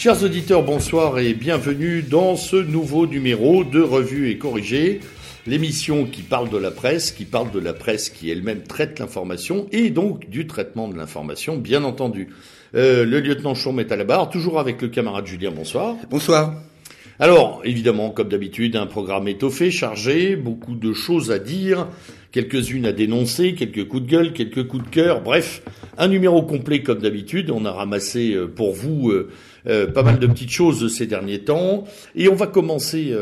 Chers auditeurs, bonsoir et bienvenue dans ce nouveau numéro de Revue et Corrigé, l'émission qui parle de la presse, qui parle de la presse qui elle-même traite l'information et donc du traitement de l'information, bien entendu. Euh, le lieutenant Chaume est à la barre, toujours avec le camarade Julien, bonsoir. Bonsoir. Alors, évidemment, comme d'habitude, un programme étoffé, chargé, beaucoup de choses à dire, quelques-unes à dénoncer, quelques coups de gueule, quelques coups de cœur, bref, un numéro complet comme d'habitude. On a ramassé euh, pour vous euh, euh, pas mal de petites choses ces derniers temps. Et on va commencer,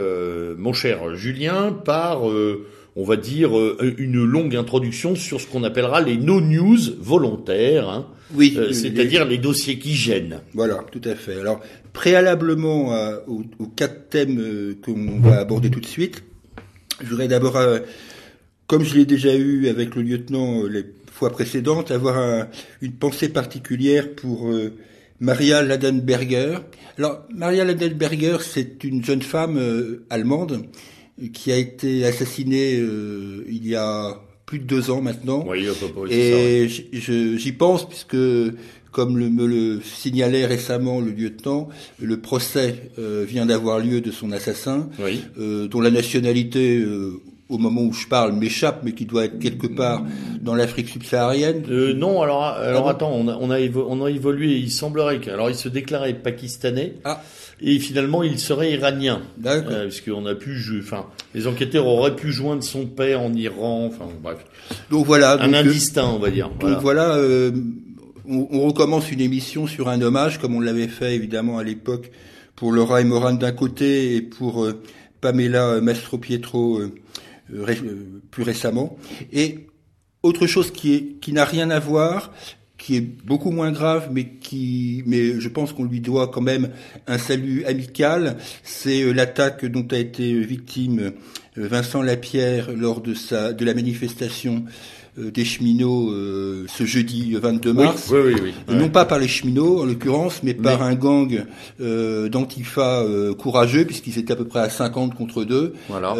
mon cher Julien, par, on va dire, une longue introduction sur ce qu'on appellera les no-news volontaires. Hein. Oui, c'est-à-dire les... dossiers qui gênent. Voilà, tout à fait. Alors, préalablement aux, aux, quatre thèmes qu'on va aborder tout de suite, je voudrais d'abord comme je l'ai déjà eu avec le lieutenant euh, les fois précédentes, avoir une pensée particulière pour euh, Maria Ladenberger. Alors, Maria Ladenberger, c'est une jeune femme euh, allemande qui a été assassinée il y a plus de deux ans maintenant. Oui, et j'y pense puisque, comme le, me le signalait récemment le lieutenant, le procès vient d'avoir lieu de son assassin, dont la nationalité au moment où je parle m'échappe, mais qui doit être quelque part dans l'Afrique subsaharienne euh, Non, alors, alors ah attends, on a, on, a on a évolué. Il semblerait que, alors il se déclarait pakistanais. Ah. Et finalement, il serait iranien. D'accord. Euh, puisqu'on a pu, enfin, les enquêteurs auraient pu joindre son père en Iran. Enfin, bref. Donc voilà. Un euh, indistinct, on va dire. Donc voilà. euh, on, on, recommence une émission sur un hommage, comme on l'avait fait évidemment à l'époque pour Laura et Moran d'un côté et pour euh, Pamela Mastro Pietro euh, euh, plus récemment. Et autre chose qui est qui n'a rien à voir, qui est beaucoup moins grave, mais qui, mais je pense qu'on lui doit quand même un salut amical. C'est euh, l'attaque dont a été victime Vincent Lapierre lors de sa de la manifestation des cheminots euh, ce jeudi 22 mars. Oui, oui, oui, non pas par les cheminots en l'occurrence, mais par un gang euh, d'antifa euh, courageux, puisqu'ils étaient à peu près à 50 contre 2. Voilà.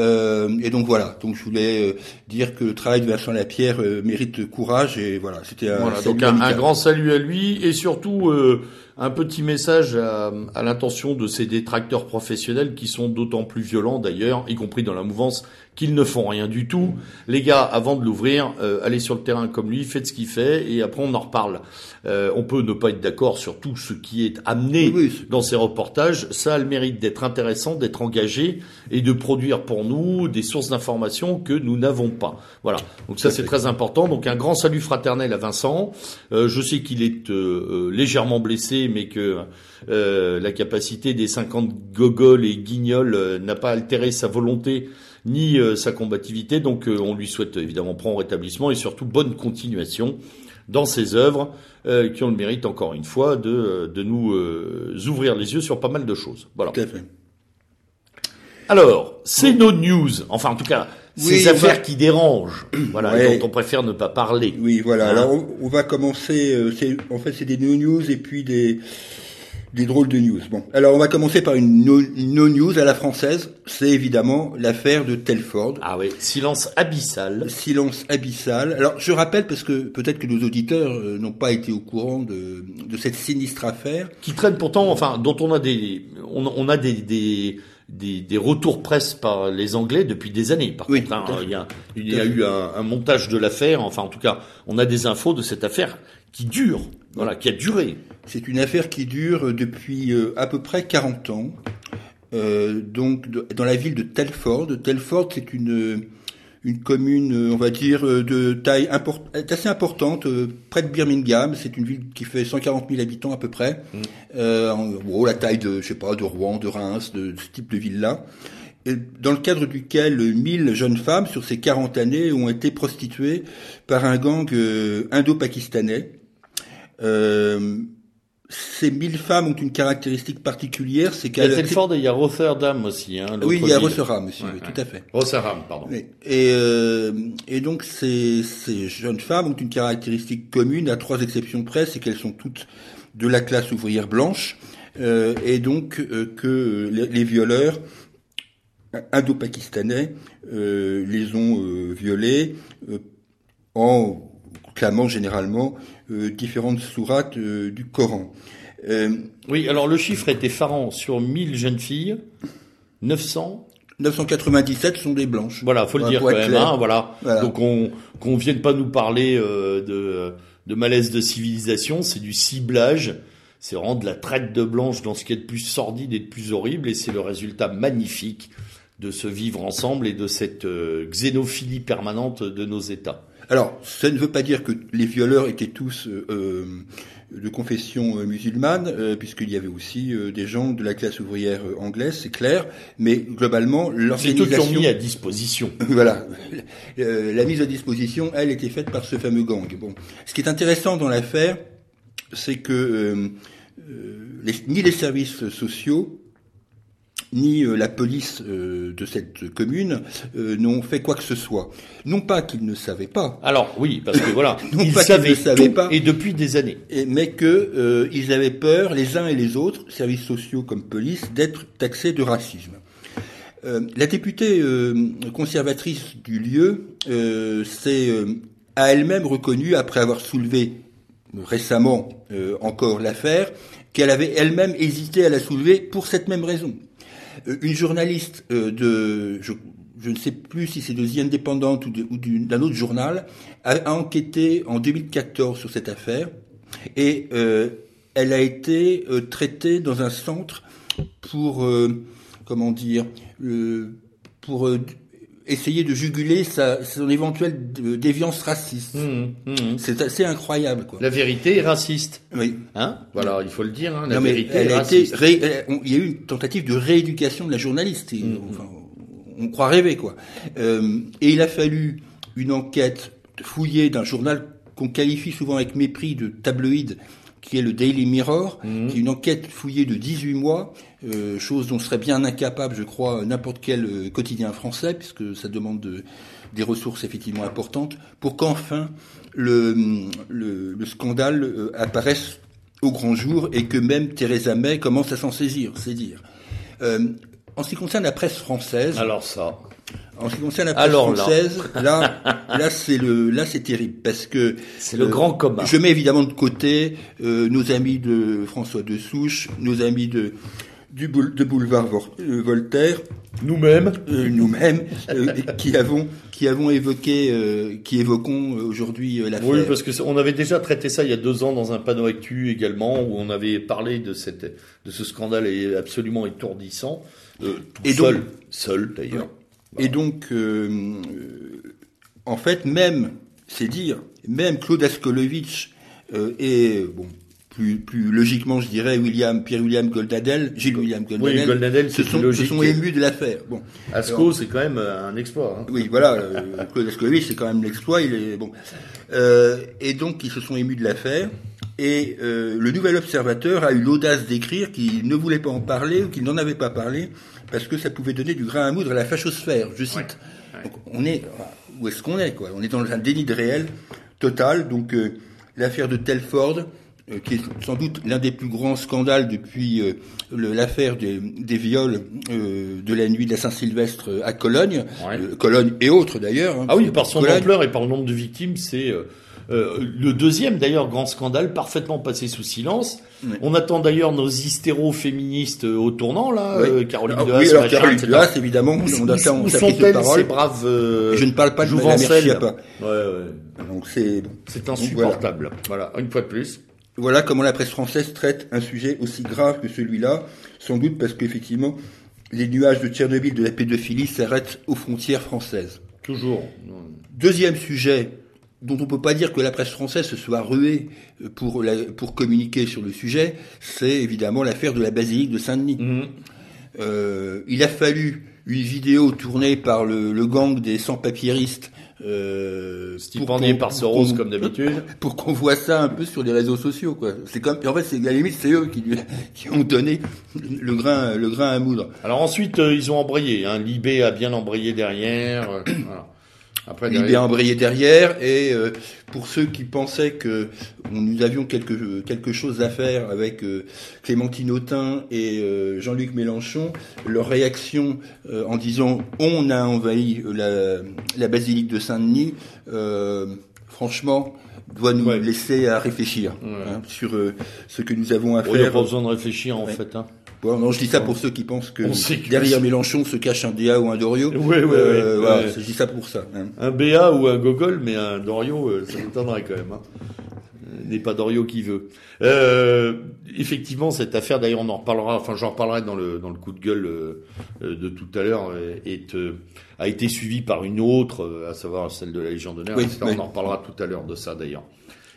et donc voilà. Donc je voulais dire que le travail de Vincent Lapierre mérite courage et voilà. C'était un, voilà, donc un, grand salut à lui et surtout un petit message à, à l'intention de ces détracteurs professionnels qui sont d'autant plus violents d'ailleurs, y compris dans la mouvance qu'ils ne font rien du tout. Les gars, avant de l'ouvrir, euh, allez sur le terrain comme lui, faites ce qu'il fait, et après on en reparle. Euh, on peut ne pas être d'accord sur tout ce qui est amené dans ces reportages. Ça a le mérite d'être intéressant, d'être engagé et de produire pour nous des sources d'informations que nous n'avons pas. Voilà. Donc ça c'est très important. Donc un grand salut fraternel à Vincent. Euh, je sais qu'il est euh, légèrement blessé, mais que la capacité des 50 gogoles et guignols n'a pas altéré sa volonté ni euh, sa combativité. Donc euh, on lui souhaite évidemment prompt rétablissement et surtout bonne continuation dans ses œuvres euh, qui ont le mérite encore une fois de, de nous ouvrir les yeux sur pas mal de choses. Voilà. Tout à fait. Alors, c'est nos news, enfin en tout cas, ces affaires qui dérangent, voilà, dont on préfère ne pas parler. Oui, voilà. Hein Alors on, on, va commencer. en fait, c'est des no news et puis des des drôles de news. Bon, alors on va commencer par une no, news à la française. C'est évidemment l'affaire de Telford. Ah oui, silence abyssal. Silence abyssal. Alors je rappelle parce que peut-être que nos auditeurs euh, n'ont pas été au courant de, de cette sinistre affaire. Qui traîne pourtant, enfin, dont on a des, on, on a des, des des, des, retours presse par les Anglais depuis des années. Par oui, contre, hein, il y a, il y a eu un, un, montage de l'affaire. Enfin, en tout cas, on a des infos de cette affaire qui dure, voilà, qui a duré. C'est une affaire qui dure depuis euh, à peu près 40 ans. Euh, donc, dans la ville de Telford. Telford, c'est une une commune, euh, on va dire, euh, de taille import assez importante, près de Birmingham. C'est une ville qui fait 140 000 habitants à peu près. Mm. Euh, en gros, la taille de, je sais pas, de Rouen, de Reims, de, de ce type de ville-là. Dans le cadre duquel 1000 jeunes femmes, sur ces 40 années, ont été prostituées par un gang indo-pakistanais. Euh, ces mille femmes ont une caractéristique particulière, c'est qu'elles... Il y a Telford et il y a Rotterdam aussi. Hein, oui, il y a Rotterdam aussi, ouais, oui, ouais. tout à fait. Rotterdam, pardon. Et, euh, et donc ces, ces jeunes femmes ont une caractéristique commune, à trois exceptions près, c'est qu'elles sont toutes de la classe ouvrière blanche, euh, et donc euh, que les, les, violeurs indo-pakistanais euh, les ont euh, violées euh, en clamant généralement différentes sourates euh, du Coran. Euh, Oui, alors le chiffre était effarant. Sur 1000 jeunes filles, 900 997 sont des blanches. Voilà, faut le dire quand même. Hein, voilà. Voilà. Donc on qu'on vienne pas nous parler euh, de, de malaise de civilisation, c'est du ciblage. C'est vraiment de la traite de blanche dans ce qui est de plus sordide et de plus horrible, et c'est le résultat magnifique de ce vivre ensemble et de cette euh, xénophilie permanente de nos États. Alors, ça ne veut pas dire que les violeurs étaient tous euh, euh, de confession euh, musulmane, euh, puisqu'il y avait aussi euh, des gens de la classe ouvrière euh, anglaise, c'est clair. Mais globalement, C'est eux qui ont l'organisation, mis à disposition. voilà, Euh, la mise à disposition, elle, était faite par ce fameux gang. Bon, ce qui est intéressant dans l'affaire, c'est que les- ni les services sociaux ni euh, la police euh, de cette commune euh, n'ont fait quoi que ce soit. Non pas qu'ils ne savaient pas, Alors oui, parce que voilà, Non ils pas savaient ne savaient tout pas. et depuis des années. et- mais que euh, ils avaient peur, les uns et les autres, services sociaux comme police, d'être taxés de racisme. Euh, la députée euh, conservatrice du lieu euh, s'est euh, a elle-même reconnue, après avoir soulevé récemment euh, encore l'affaire, qu'elle avait elle-même hésité à la soulever pour cette même raison. Euh, une journaliste euh, de, je, ne sais plus si c'est de The Independent ou d'un autre journal, a, enquêté en 2014 sur cette affaire et euh, elle a été traitée dans un centre pour, comment dire, pour essayer de juguler sa, son éventuelle d- déviance raciste. Hum, hum. C'est assez incroyable, quoi. La vérité est raciste. Oui. Hein? Voilà, il faut le dire. Hein, la Non, vérité elle est a été raciste. ré- on- il y a eu une tentative de rééducation de la journaliste. Et, Mm, enfin, on croit rêver, quoi. Euh, et il a fallu une enquête fouillée d'un journal qu'on qualifie souvent avec mépris de tabloïd, qui est le Daily Mirror, Mm. qui est une enquête fouillée de 18 mois, euh, chose dont serait bien incapable, je crois, n'importe quel euh, quotidien français, puisque ça demande de- des ressources effectivement importantes, pour qu'enfin le, le, le scandale euh, apparaisse au grand jour et que même Theresa May commence à s'en saisir, c'est dire. En ce qui concerne la presse française, Alors ça. En ce qui concerne la presse Alors là. française, là, là, c'est le, là c'est terrible parce que C'est le euh, grand commun. Je mets évidemment de côté euh, nos amis de François de Souche, nos amis de du boule- de boulevard Vor- euh, Voltaire, Nous-mêmes. euh, nous-mêmes, euh, qui avons qui avons évoqué, euh, qui évoquons euh, aujourd'hui euh, l'affaire. Oui, parce que c'est- on avait déjà traité ça il y a deux ans dans un panneau actu également, où on avait parlé de cette de ce scandale est absolument étourdissant. Euh, tout Et donc- seul, seul d'ailleurs. Et donc, euh, euh, en fait, même, c'est dire, même Claude Askolovitch euh, et bon, plus, plus logiquement, je dirais William, Pierre-William Goldadel, Gilles William Goldadel, Oui, Goldadel, se sont, se émus de l'affaire. Bon, Asco, c'est quand même euh, un exploit. hein. oui, voilà, euh, Claude Askolovitch, c'est quand même l'exploit. Il est bon, et donc ils se sont émus de l'affaire. Et le Nouvel Observateur a eu l'audace d'écrire qu'il ne voulait pas en parler ou qu'il n'en avait pas parlé parce que ça pouvait donner du grain à moudre à la fachosphère. Je cite. Donc, on est où est-ce qu'on est quoi? On est dans un déni de réel total. Donc euh, l'affaire de Telford, euh, qui est sans doute l'un des plus grands scandales depuis euh, l'affaire des, des viols de la nuit de la Saint-Sylvestre à Cologne, Ouais. Cologne et autres d'ailleurs. hein. Ah oui, par son Cologne, ampleur et par le nombre de victimes, c'est euh, le deuxième d'ailleurs grand scandale parfaitement passé sous silence. Oui. On attend d'ailleurs nos hystéro-féministes euh, au tournant là, Oui. euh, Caroline Ah, Dehaas, oui, alors machin, Caroline évidemment, Où, on attend où sont-elles ces braves euh, Je ne parle pas de à pas. Ouais, ouais. Donc c'est. C'est insupportable. Voilà. une fois de plus. Voilà comment la presse française traite un sujet aussi grave que celui-là, sans doute parce qu'effectivement, les nuages de Tchernobyl de la pédophilie s'arrêtent aux frontières françaises. Toujours. Deuxième sujet dont on peut pas dire que la presse française se soit ruée euh, pour, la- pour communiquer sur le sujet, c'est évidemment l'affaire de la basilique de Saint-Denis. Mhm. Euh, il a fallu une vidéo tournée par le, le gang des sans-papiéristes. Euh, Stipendié par Soros pour comme d'habitude. pour qu'on voit ça un peu sur les réseaux sociaux, quoi. C'est comme, en fait, c'est à la limite, c'est eux qui ont donné le grain, le grain à moudre. Alors ensuite, euh, ils ont embrayé. Hein. Libé a bien embrayé derrière. voilà. Après, Il est embrayé derrière, et euh, pour ceux qui pensaient que nous avions quelque quelque chose à faire avec euh, Clémentine Autain et euh, Jean-Luc Mélenchon, leur réaction euh, en disant on a envahi la, la basilique de Saint-Denis. Euh, franchement, doit nous Ouais. laisser à réfléchir hein, sur ce que nous avons à Il n'y a faire. pas besoin de réfléchir en Ouais. fait. Hein. Bon, non, je dis ça pour ceux qui pensent que derrière Mélenchon se cache un DA ou un Dorio. Euh, ouais, voilà, ouais. je dis ça pour ça. hein. Un BA ou un Gogol, mais un Dorio, euh, ça m'étonnerait quand même. Hein. Euh, N'est pas Dorio qui veut. Euh, effectivement, cette affaire, d'ailleurs, on en reparlera. Enfin, j'en reparlerai dans le dans le coup de gueule de tout à l'heure. Est a été suivie par une autre, à savoir celle de la Légion d'honneur. Oui, oui. On en reparlera tout à l'heure de ça, d'ailleurs.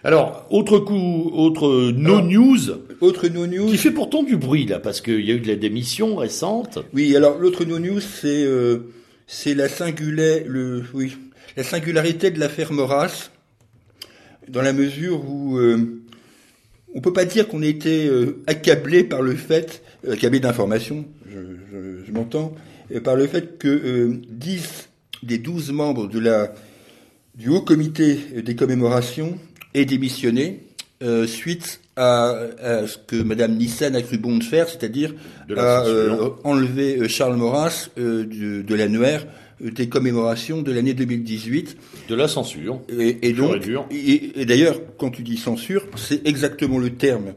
Alors, autre coup, autre no news Autre no news. qui fait pourtant du bruit là, parce qu'il y a eu de la démission récente. Oui, alors l'autre no news, c'est euh, c'est la singularité, le oui, la singularité de l'affaire Maurras, dans la mesure où euh, on peut pas dire qu'on a été euh, accablé par le fait, accablé d'informations, je, je, je m'entends, par le fait que euh, 10 des 12 membres de la du haut comité des commémorations aient démissionné euh, suite à, à ce que Madame Nissen a cru bon de faire, c'est-à-dire à euh, enlever euh, Charles Maurras euh, de, de l'annuaire euh, des commémorations de l'année 2018. De la censure. Et, et et donc, et, et d'ailleurs, quand tu dis censure, c'est exactement le terme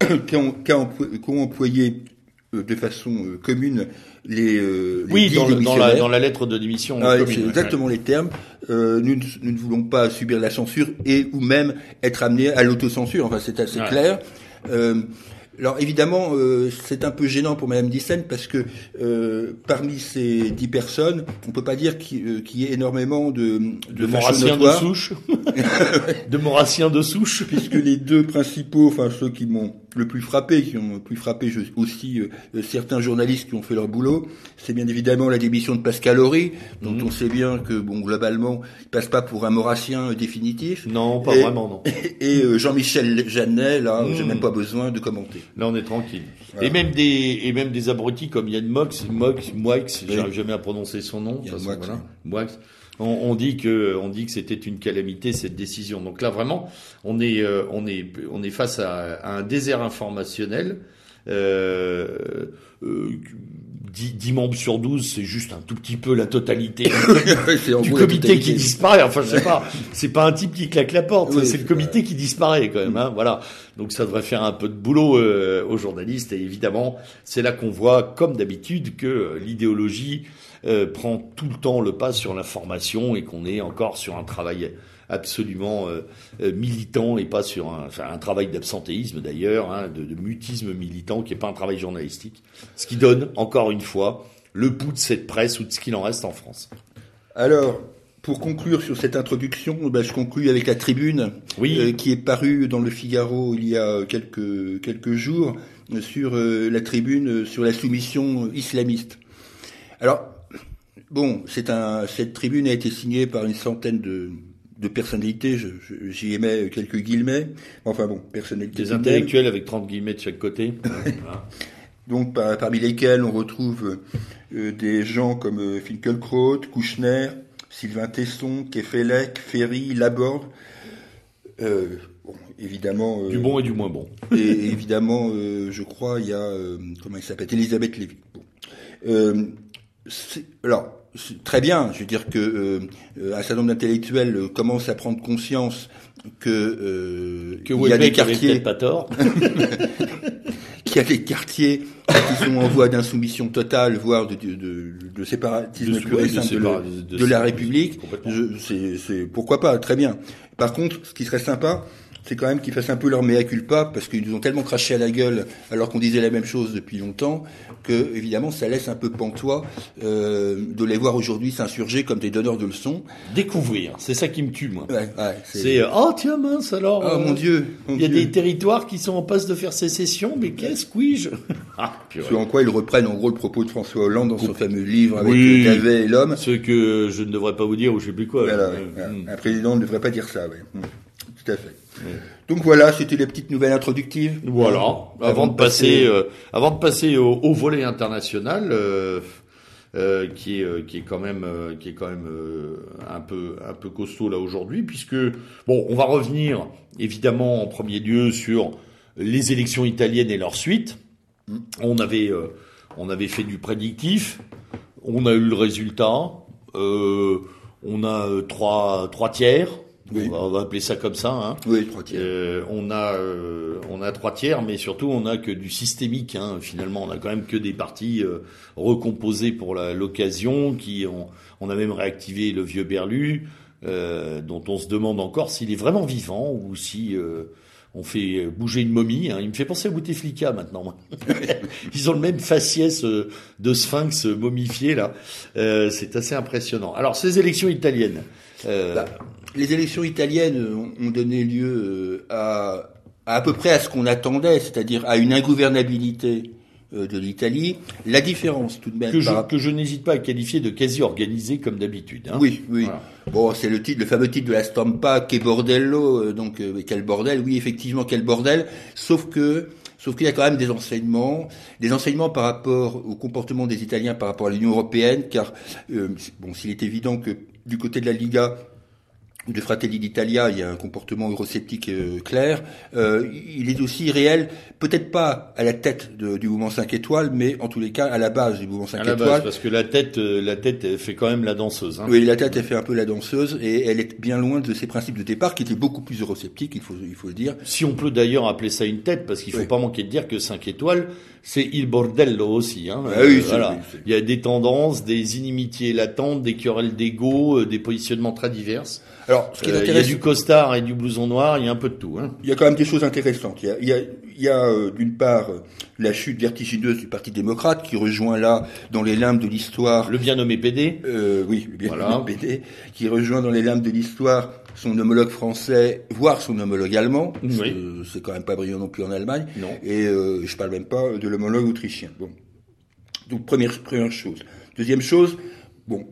employé, qu'ont employé, euh, de façon euh, commune les, euh, les Oui, dans, le- dans la, dans la lettre de démission. Ah, c'est ouais. exactement les termes. Euh, nous, ne- nous ne voulons pas subir la censure et ou même être amenés à l'autocensure. Enfin, c'est assez Ouais. clair. Euh, alors évidemment, euh, c'est un peu gênant pour Madame Dyssen parce que euh, parmi ces dix personnes, on peut pas dire qu'il euh, y ait énormément de, De Maurassiens de notoires, souche. de Maurassiens de souche. puisque les deux principaux, enfin ceux qui m'ont le plus frappé, qui ont le plus frappé je- aussi euh, certains journalistes qui ont fait leur boulot, c'est bien évidemment la démission de Pascal Horry, dont Mhm. on sait bien que bon globalement, il passe pas pour un Maurassien euh, définitif. Non, pas Et- vraiment, non. Et euh, Jean-Michel Jeannet, là, j'ai Mhm. même pas besoin de commenter. Là, on est tranquille. Voilà. Et même des et même des abrutis comme Yann Mox, Mox, Moix, j'arrive jamais à prononcer son nom. Yann Moix, voilà. oui. Moix. On, on dit que on dit que c'était une calamité cette décision. Donc là, vraiment, on est euh, on est on est face à, à un désert informationnel. Euh, euh, 10, 10 membres sur 12, c'est juste un tout petit peu la totalité du comité qui disparaît. Enfin, je sais pas. C'est pas un type qui claque la porte. Oui, c'est le comité qui disparaît quand même. Hein, voilà. Donc ça devrait faire un peu de boulot euh, aux journalistes. Et évidemment, c'est là qu'on voit, comme d'habitude, que euh, l'idéologie euh, prend tout le temps le pas sur l'information et qu'on est encore sur un travail absolument euh, euh, militant et pas sur un, enfin, un travail d'absentéisme d'ailleurs, hein, de, de mutisme militant qui est pas un travail journalistique. Ce qui donne, encore une fois, le pouls de cette presse ou de ce qu'il en reste en France. Alors, pour conclure sur cette introduction, ben, je conclus avec la tribune Oui. euh, qui est parue dans le Figaro il y a quelques, quelques jours sur euh, la tribune sur la soumission islamiste. Alors, bon, c'est un, cette tribune a été signée par une centaine de, de personnalités, j'y émets quelques guillemets, enfin bon, personnalités. Des intellectuels avec 30 guillemets de chaque côté. Voilà. Donc par- parmi lesquels on retrouve euh, des gens comme euh, Finkielkraut, Kouchner, Sylvain Tesson, Kefelec, Ferry, Laborde. Euh, bon, évidemment. euh, Du bon et du moins bon. et évidemment, je crois, il y a comment il s'appelle, Elisabeth Lévy. Bon. Alors, très bien. Je veux dire que euh, un certain nombre d'intellectuels euh, commencent à prendre conscience que euh, Que il y a des quartiers peut-être pas tort. qu'il y a des quartiers qui sont en voie d'insoumission totale, voire de, de, de, de séparatisme De- pur et simple la République. c'est- pourquoi pas, très bien. Par contre, ce qui serait sympa, c'est quand même qu'ils fassent un peu leur mea culpa, parce qu'ils nous ont tellement craché à la gueule alors qu'on disait la même chose depuis longtemps, que évidemment ça laisse un peu pantois euh, de les voir aujourd'hui s'insurger comme des donneurs de leçons. Découvrir, c'est ça qui me tue, moi. Ouais, ouais, C'est euh, oh tiens mince alors. Oh euh, mon Dieu, mon Il y a Dieu. des territoires qui sont en passe de faire sécession, mais qu'est-ce que je Ah, en quoi ils reprennent en gros le propos de François Hollande dans son fameux livre avec Oui. euh, Davet et l'homme. Ce que je ne devrais pas vous dire ou je sais plus quoi. Voilà, Euh, ouais, hmm. Un président ne devrait pas dire ça, oui. Tout à fait. Donc voilà, c'était les petites nouvelles introductives. Voilà. Avant, de passer, euh, avant de passer au, au volet international, euh, euh, qui est euh, qui est quand même euh, qui est quand même euh, un peu un peu costaud là aujourd'hui, puisque bon, on va revenir évidemment en premier lieu sur les élections italiennes et leur suite. On avait euh, on avait fait du prédictif, on a eu le résultat, euh, on a trois trois tiers, On, va, on, va, appeler ça comme ça. Hein. Oui, trois tiers. Euh, on a euh, on a trois tiers, mais surtout on a que du systémique. Hein. Finalement, on a quand même que des partis euh, recomposés pour l'occasion, qui ont, on a même réactivé le vieux Berlu, euh, dont on se demande encore s'il est vraiment vivant ou si on fait bouger une momie. Hein. Il me fait penser à Bouteflika maintenant. Ils ont le même faciès de sphinx momifié là. C'est assez impressionnant. Alors ces élections italiennes. Bah, les élections italiennes ont donné lieu à à, peu près à ce qu'on attendait, c'est-à-dire à une ingouvernabilité de l'Italie. La différence tout de même que je, n'hésite pas à qualifier de quasi organisé comme d'habitude. Hein. Oui, oui. Bon, c'est le titre, le fameux titre de la Stampa, que bordello, donc quel bordel? Oui, effectivement, quel bordel. Sauf que Sauf qu'il y a quand même des enseignements, des enseignements par rapport au comportement des Italiens par rapport à l'Union européenne, car euh, bon, s'il est évident que du côté de la Liga, de Fratelli d'Italia, il y a un comportement eurosceptique euh, clair. Euh, il est aussi réel, peut-être pas à la tête de, du mouvement 5 étoiles, mais en tous les cas à la base du mouvement 5 à la étoiles. Base, parce que la tête, euh, la tête fait quand même la danseuse. Hein. Oui, la tête, elle fait un peu la danseuse, et elle est bien loin de ses principes de départ, qui étaient beaucoup plus eurosceptiques, il faut, il faut le dire. Si on peut d'ailleurs appeler ça une tête, parce qu'il faut pas manquer de dire que 5 étoiles, c'est il bordello aussi. Hein. Ah oui, voilà. Il y a des tendances, des inimitiés latentes, des querelles d'ego, des positionnements très divers. Alors, ce qui est intéressant, il y a du costard et du blouson noir, il y a un peu de tout. Hein. Il y a quand même des choses intéressantes. Il y a, il y a, il y a euh, d'une part la chute vertigineuse du Parti démocrate qui rejoint là dans les limbes de l'histoire. Le bien nommé PD. Euh, oui, le bien voilà. nommé PD, qui rejoint dans les limbes de l'histoire son homologue français, voire son homologue allemand. Oui. C'est quand même pas brillant non plus en Allemagne. Non. Et euh, je parle même pas de l'homologue autrichien. Bon. Donc première première chose. Deuxième chose, Bon,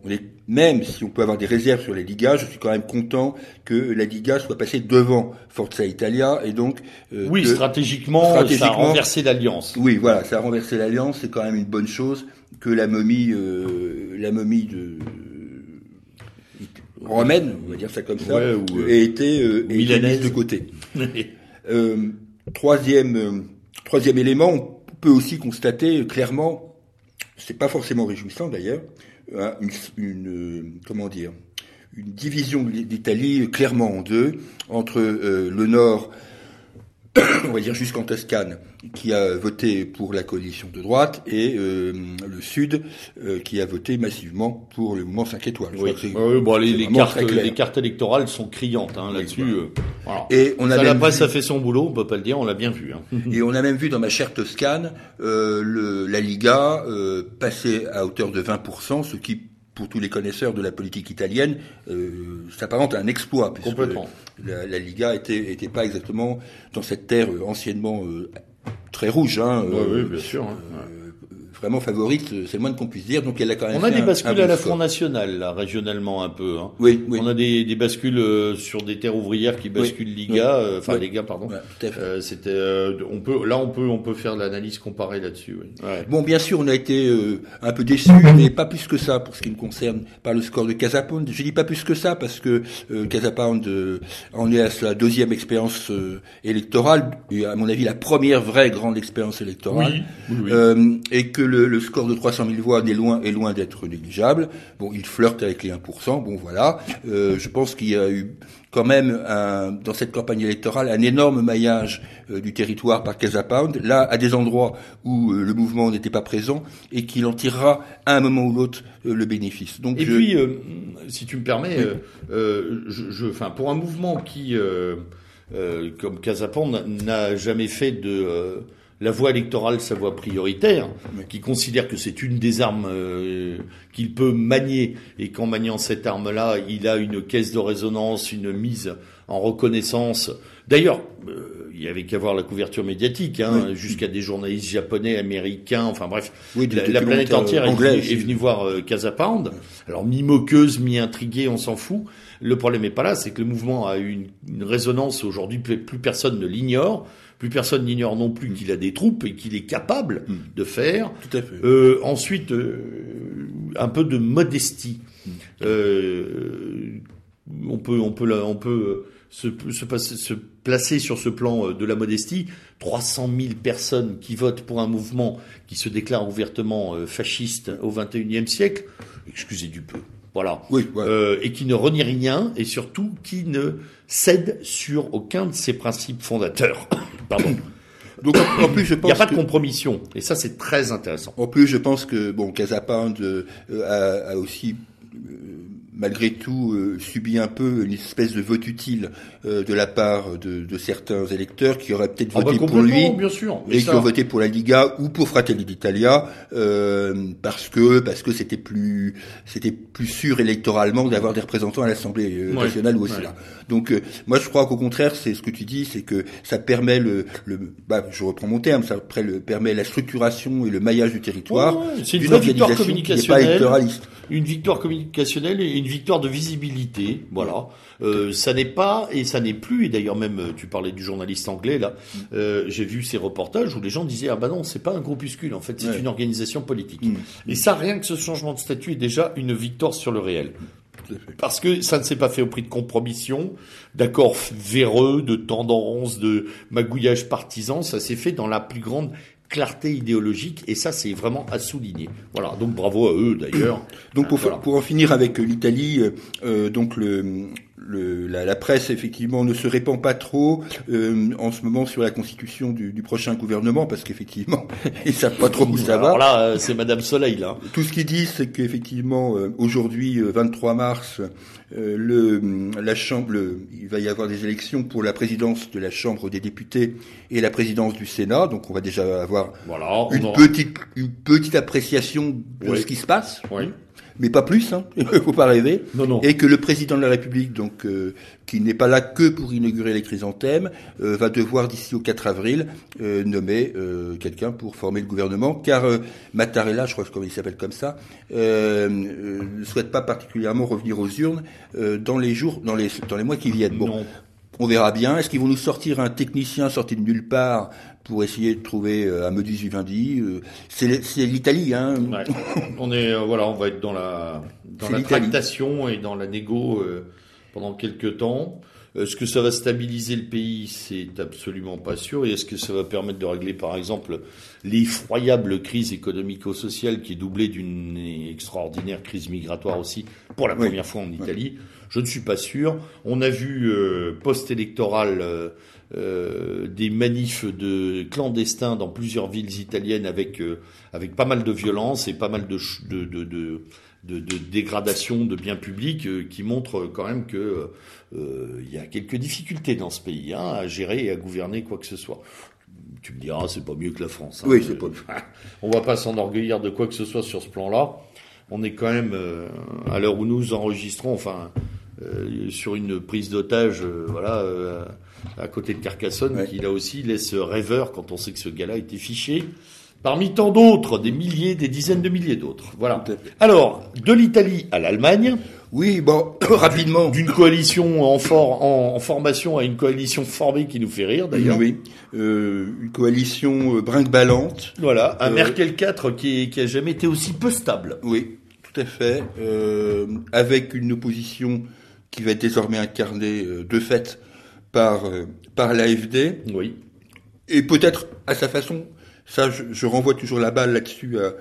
même si on peut avoir des réserves sur les Ligas, je suis quand même content que la Liga soit passée devant Forza Italia et donc euh, oui, stratégiquement, stratégiquement, ça a renversé l'alliance. Oui, voilà, ça a renversé l'alliance. C'est quand même une bonne chose que la momie, euh, la momie de romaine, on va dire ça comme ça, ouais, ou, euh, euh, mise de côté. euh, troisième, troisième élément, on peut aussi constater clairement, c'est pas forcément réjouissant d'ailleurs une, une, comment dire une division d'Italie clairement en deux entre euh, le nord on va dire jusqu'en Toscane, qui a voté pour la coalition de droite, et euh, le Sud, euh, qui a voté massivement pour le mouvement 5 étoiles. Oui. oui bon, les, les, cartes, les, cartes, électorales sont criantes hein, là-dessus. Oui, voilà. Et on a Ça, la presse vu... a fait son boulot, on peut pas le dire, on l'a bien vu. Hein. et on a même vu dans ma chère Toscane euh, le, la Liga passer à hauteur de 20%, ce qui pour tous les connaisseurs de la politique italienne, euh, s'apparente à un exploit. Complètement. La, la, Liga était, était pas exactement dans cette terre euh, anciennement euh, très rouge. Hein, oui, oui, bien sûr. Hein. Euh, vraiment favorite, c'est le moins qu'on puisse dire. Donc elle a quand même. On a des bascules à la Front National, là, régionalement un peu. Hein. Oui, oui. On a des, des bascules euh, sur des terres ouvrières qui basculent oui, Liga, oui. euh, enfin oui. Liga, pardon. Euh, C'était, euh, on peut, là, on peut, on peut faire l'analyse comparée là-dessus. Bon, bien sûr, on a été euh, un peu déçus, mais pas plus que ça pour ce qui me concerne par le score de Casapound. Je dis pas plus que ça parce que euh, Casapound en est à sa deuxième expérience électorale, et à mon avis la première vraie grande expérience électorale, et que le, le, score de 300 000 voix est loin, est loin d'être négligeable. Bon, il flirte avec les 1%. Bon, voilà. Euh, je pense qu'il y a eu quand même un, dans cette campagne électorale un énorme maillage euh, du territoire par Casa Pound, là à des endroits où euh, le mouvement n'était pas présent et qu'il en tirera à un moment ou l'autre euh, le bénéfice. Donc et je... puis, si tu me permets, oui. je, je, enfin, pour un mouvement qui, comme Casa Pound, n'a jamais fait de la voie électorale sa voie prioritaire, qui considère que c'est une des armes euh, qu'il peut manier et qu'en maniant cette arme-là, il a une caisse de résonance, une mise en reconnaissance. D'ailleurs, euh, il y avait qu'à voir la couverture médiatique, hein, oui. jusqu'à des journalistes japonais, américains, enfin bref, oui, la, la, planète entière est, venue, est, venue voir euh. Alors mi-moqueuse, mi-intriguée, on s'en fout. Le problème n'est pas là, c'est que le mouvement a eu une, une résonance aujourd'hui, plus, plus personne ne l'ignore. Plus personne n'ignore non plus qu'il a des troupes et qu'il est capable mm. de faire. Tout à fait. Euh, ensuite, euh, un peu de modestie. Mm. Euh, on peut, on peut, on peut se, se, passer, se, placer sur ce plan de la modestie. 300 000 personnes qui votent pour un mouvement qui se déclare ouvertement fasciste au XXIe siècle. Excusez du peu. Voilà. Oui, ouais. Euh, et qui ne renie rien et surtout qui ne cède sur aucun de ses principes fondateurs. Pardon. Donc en, plus, je Il pense n'y a pas de compromission. Et ça, c'est très intéressant. En plus, je pense que bon, Casapande euh, a, a aussi malgré tout euh, subi un peu une espèce de vote utile euh, de la part de, de certains électeurs qui auraient peut-être Ah bah, voté pour lui bien sûr. Et qui ont voté pour la Liga ou pour Fratelli d'Italia euh, parce que parce que c'était plus c'était plus sûr électoralement d'avoir des représentants à l'Assemblée Ouais, nationale ou au ouais. Sénat. Donc moi je crois qu'au contraire c'est ce que tu dis c'est que ça permet le, le bah, je reprends mon terme ça après le permet la structuration et le maillage du territoire Ouais, c'est une victoire qui pas communicationnelle. électoraliste. une victoire communicationnelle et une victoire de visibilité. Voilà. Euh, ça n'est pas et ça n'est plus. Et d'ailleurs même, euh, tu parlais du journaliste anglais là. Euh, J'ai vu ces reportages où les gens disaient ah bah non, c'est pas un groupuscule. En fait, c'est Ouais. une organisation politique. Mm. Et ça, rien que ce changement de statut est déjà une victoire sur le réel. Parce que ça ne s'est pas fait au prix de compromission, d'accords véreux, de tendances, de magouillage partisan. Ça s'est fait dans la plus grande clarté idéologique. Et ça, c'est vraiment à souligner. Voilà. Donc bravo à eux d'ailleurs. Donc pour, Voilà. pour en finir avec euh, l'Italie, euh, euh, donc le, le, la, la presse effectivement ne se répand pas trop euh, en ce moment sur la constitution du, du prochain gouvernement parce qu'effectivement ils savent pas trop où ça Alors va. là, euh, c'est Madame Soleil là. Tout ce qu'ils disent, c'est qu'effectivement, euh, aujourd'hui, euh, 23 mars, euh, le, la chambre, le- il va y avoir des élections pour la présidence de la Chambre des députés et la présidence du Sénat. Donc, on va déjà avoir Voilà. une aura- petite, une petite appréciation de Oui. ce qui se passe, Oui. Mais pas plus. Hein, il faut pas rêver. Non, non. Et que le président de la République, donc euh, qui n'est pas là que pour inaugurer les chrysanthèmes, euh, va devoir d'ici au 4 avril euh, nommer quelqu'un pour former le gouvernement, car Mattarella, je crois que il s'appelle comme ça, ne souhaite pas particulièrement revenir aux urnes dans les jours, dans les dans les mois qui viennent. Bon, Non. on verra bien. Est-ce qu'ils vont nous sortir un technicien sorti de nulle part pour essayer de trouver euh, un modus vivendi euh, C'est l'Italie, hein. Ouais. on est euh, voilà, on va être dans la dans la tractation et dans la négo euh, pendant quelques temps. Est-ce que ça va stabiliser le pays? C'est absolument pas sûr. Et est-ce que ça va permettre de régler, par exemple, l'effroyable crise économico-sociale qui est doublée d'une extraordinaire crise migratoire aussi pour la Oui. première fois en Italie? Je ne suis pas sûr. On a vu euh, post-électoral euh, euh, des manifs de clandestins dans plusieurs villes italiennes avec euh, avec pas mal de violence et pas mal de de, de, de, de, dégradation de biens publics euh, qui montrent quand même que euh, il y a quelques difficultés dans ce pays hein, à gérer et à gouverner quoi que ce soit. Tu me diras, c'est pas mieux que la France. hein. Oui, c'est pas- On va pas s'enorgueillir de quoi que ce soit sur ce plan-là. On est quand même euh, à l'heure où nous enregistrons, enfin, euh, sur une prise d'otage, euh, voilà, euh, à côté de Carcassonne, Ouais. qui là aussi laisse rêveur quand on sait que ce gars-là a été fiché. Parmi tant d'autres, des milliers, des dizaines de milliers d'autres. Voilà. Alors, de l'Italie à l'Allemagne, Oui, bon, rapidement. d'une coalition en, for- en, en formation à une coalition formée qui nous fait rire d'ailleurs. Oui, une coalition brinque-ballante. Voilà, un Merkel 4 qui, qui a jamais été aussi peu stable. Oui, tout à fait. Avec une opposition qui va être désormais incarnée euh, de fait par euh, par l'AFD Oui. et peut-être à sa façon. Ça, je, je renvoie toujours la balle là-dessus à,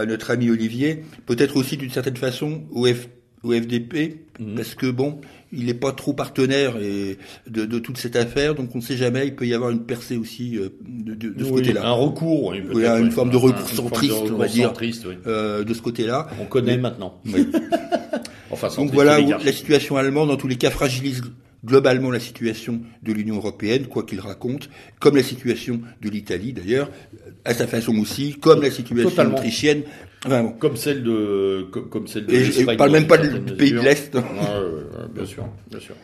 à notre ami Olivier. Peut-être aussi d'une certaine façon au, F- au FDP, Mhm. parce que bon, il n'est pas trop partenaire et de, de toute cette affaire, donc on ne sait jamais. Il peut y avoir une percée aussi euh, de, de, de ce Oui, côté-là. Un recours, oui, Oui, une oui. forme de recours centriste, on va dire. centriste. Euh, de ce côté-là. On connaît Mais- maintenant. Enfin, Donc voilà où la situation allemande, en tous les cas, fragilise globalement la situation de l'Union européenne, quoi qu'il raconte, comme la situation de l'Italie d'ailleurs, à sa façon aussi, comme la situation Totalement. autrichienne. Enfin, bon. Comme celle de, comme, comme celle de Et je parle même pas du pays de l'Est. Ouais, ouais, ouais, bien sûr, bien sûr.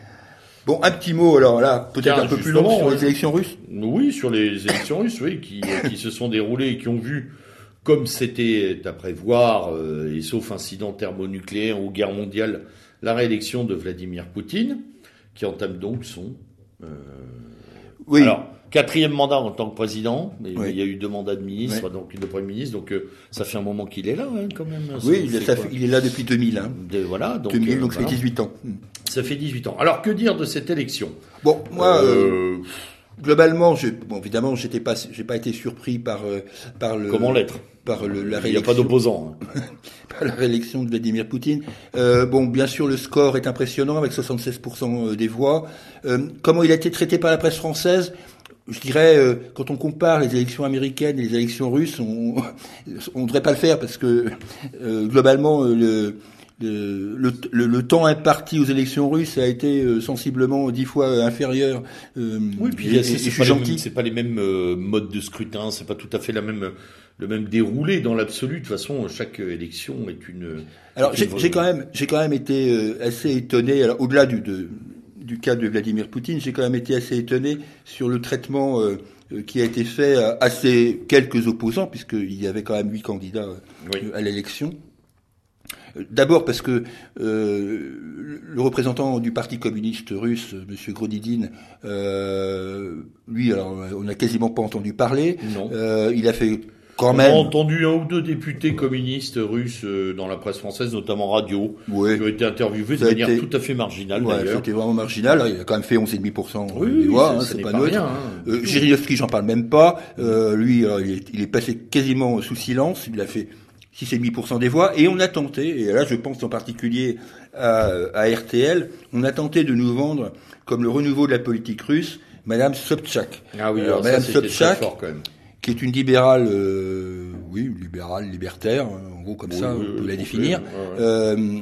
Bon, un petit mot alors là, peut-être un peu plus long sur les élections russes. Oui, sur les élections russes, oui, qui, qui se sont déroulées et qui ont vu, comme c'était à prévoir, euh, et sauf incident thermonucléaire ou guerre mondiale, la réélection de Vladimir Poutine, qui entame donc son Oui, Alors, quatrième mandat en tant que président, mais Oui. il y a eu deux mandats de ministre, Ouais. donc de premier ministre, donc euh, ça fait un moment qu'il est là, hein, quand même. oui, Ça il, fait- est là depuis 2000. Hein. De- voilà, donc, 2000, euh, donc ça fait 18 ans. Ça fait 18 ans. Alors, que dire de cette élection? Bon, moi, euh, Euh, globalement, je, bon, évidemment, j'étais pas, j'ai pas été surpris par par le comment l'être? par le, la réélection. Il n'y a pas d'opposant. Hein. par la réélection de Vladimir Poutine. Euh, bon, bien sûr, le score est impressionnant avec 76% des voix. Euh, comment il a été traité par la presse française? Je dirais, euh, quand on compare les élections américaines et les élections russes, on ne devrait pas le faire parce que euh, globalement, le, le, le, le, temps imparti aux élections russes a été euh, sensiblement dix fois inférieur. Euh, oui, puis c'est pas, gentil. pas les mêmes euh, modes de scrutin, c'est pas tout à fait la même le même déroulé dans l'absolu. De toute façon, chaque élection est une. Alors j'ai quand même j'ai quand même été assez étonné. Alors au-delà du de, du cas de Vladimir Poutine, j'ai quand même été assez étonné sur le traitement qui a été fait à, ces quelques opposants, puisqu'il y avait quand même huit candidats à l'élection. D'abord parce que euh, le représentant du Parti communiste russe, M. Grodidin, euh, lui, alors on n'a quasiment pas entendu parler. Euh, il a fait quand même. On a entendu un ou deux députés communistes russes euh, dans la presse française, notamment radio, qui ont été interviewés de manière tout à fait marginale ouais. C'était vraiment marginal. Il a quand même fait 11,5% oui, des voix, hein, c'est pas, pas Hein. Euh, j'en parle même pas. Euh, lui, il est, il est passé quasiment sous silence. Il a fait 6,5% des voix, et on a tenté, et là je pense en particulier à, à, RTL, on a tenté de nous vendre comme le renouveau de la politique russe, Madame Sobchak. Ah oui, alors, Madame Sobchak, qui est une libérale, euh, oui, libérale, libertaire, en gros comme ça, on peut la définir, euh,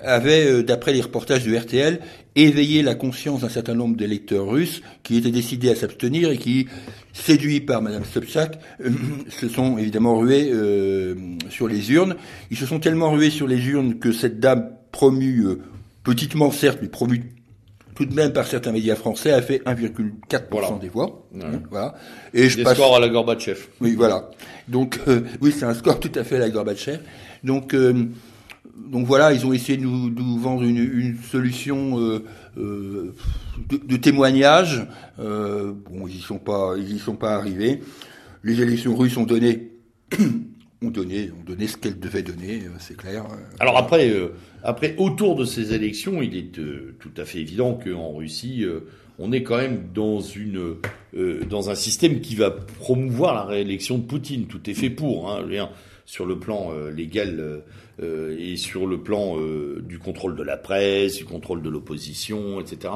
avait, euh, d'après les reportages de RTL, éveillé la conscience d'un certain nombre d'électeurs russes qui étaient décidés à s'abstenir et qui, séduits par Madame Sobchak, euh, se sont évidemment rués euh, sur les urnes. Ils se sont tellement rués sur les urnes que cette dame promue, petitement certes, mais promue tout de même par certains médias français, a fait 1,4% des voix. Voilà. Et je Des passe... scores à la Gorbatchev. Oui, voilà. Donc, oui, c'est un score tout à fait à la Gorbatchev. Donc, donc voilà, ils ont essayé de nous, nous vendre une, une solution euh, euh, de, de, témoignage. Euh, bon, ils y sont pas, ils y sont pas arrivés. Les élections russes ont donné, ont donné, ont donné ce qu'elles devaient donner, euh, c'est clair. Alors après, euh, après, autour de ces élections, il est euh, tout à fait évident qu'en Russie, on est quand même dans une, dans un système qui va promouvoir la réélection de Poutine. Tout est fait pour. Hein, sur le plan légal et sur le plan du contrôle de la presse, du contrôle de l'opposition, etc.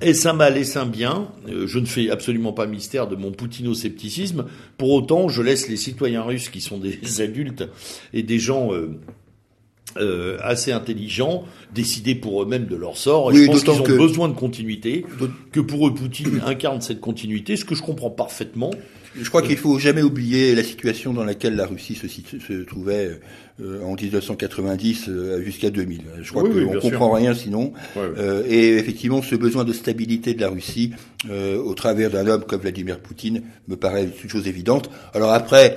Est-ce un mal, est-ce un bien euh, Je ne fais absolument pas mystère de mon poutino-scepticisme. Pour autant, je laisse les citoyens russes, qui sont des adultes et des gens euh, assez intelligents, décider pour eux-mêmes de leur sort. Et je pense qu'ils ont besoin de continuité, que pour eux, Poutine incarne cette continuité, ce que je comprends parfaitement. Je crois qu'il faut jamais oublier la situation dans laquelle la Russie se, se trouvait euh, en 1990 euh, jusqu'à 2000. Je crois qu'on ne comprend rien sinon. Euh, et effectivement, ce besoin de stabilité de la Russie au travers d'un homme comme Vladimir Poutine me paraît une chose évidente. Alors après,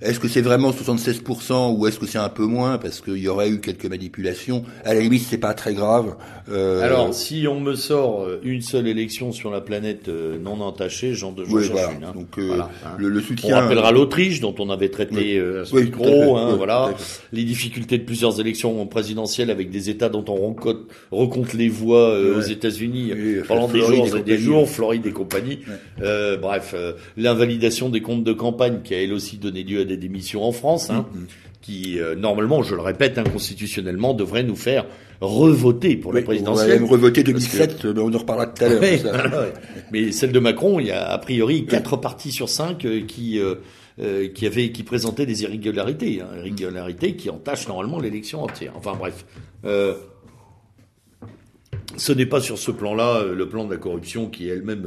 est-ce que c'est vraiment 76% ou est-ce que c'est un peu moins parce qu'il y aurait eu quelques manipulations? À la limite, c'est pas très grave. Euh... Alors, si on me sort euh, une seule élection sur la planète euh, non entachée, j'en de oui, voilà. une. Hein. Donc euh, hein. le, le, soutien. On rappellera l'Autriche, dont on avait traité oui. ce micro. Hein, voilà. Les difficultés de plusieurs élections présidentielles avec des États dont on recompte, recompte les voix aux États-Unis pendant des jours et des jours, Floride et compagnie. bref, l'invalidation des comptes de campagne qui a elle aussi donné lieu à des démissions en France, hein, mm-hmm. qui euh, normalement, je le répète, inconstitutionnellement, devrait nous faire revoter pour la présidentielle. On va même revoter 2007, mais on en reparlera tout à l'heure. mais celle de Macron, il y a a priori quatre partis sur cinq euh, qui euh, qui qui présentaient des irrégularités, hein, irrégularités qui entachent normalement l'élection entière. Enfin bref. ce n'est pas sur ce plan-là le plan de la corruption qui est elle-même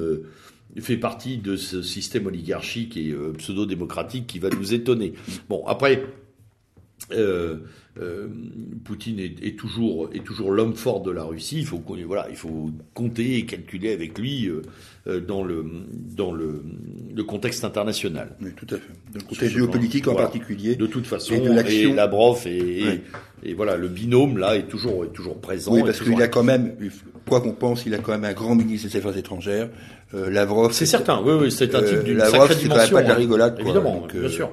fait partie de ce système oligarchique et euh, pseudo-démocratique qui va nous étonner. Bon, après, euh, euh, Poutine est, toujours est toujours l'homme fort de la Russie. Il faut voilà, il faut compter et calculer avec lui dans le dans le, le, contexte international. Oui, tout à fait. Dans le contexte géopolitique en particulier. De toute façon, et, et Lavrov et, et, voilà, le binôme là est toujours est toujours présent. Oui, parce qu'il a quand même, quoi qu'on pense, il a quand même un grand ministre des Affaires étrangères. Euh, Lavrov. C'est certain, oui, oui, c'est un type euh, d'une sacrée dimension. pas de la hein. rigolade, Évidemment, bien sûr.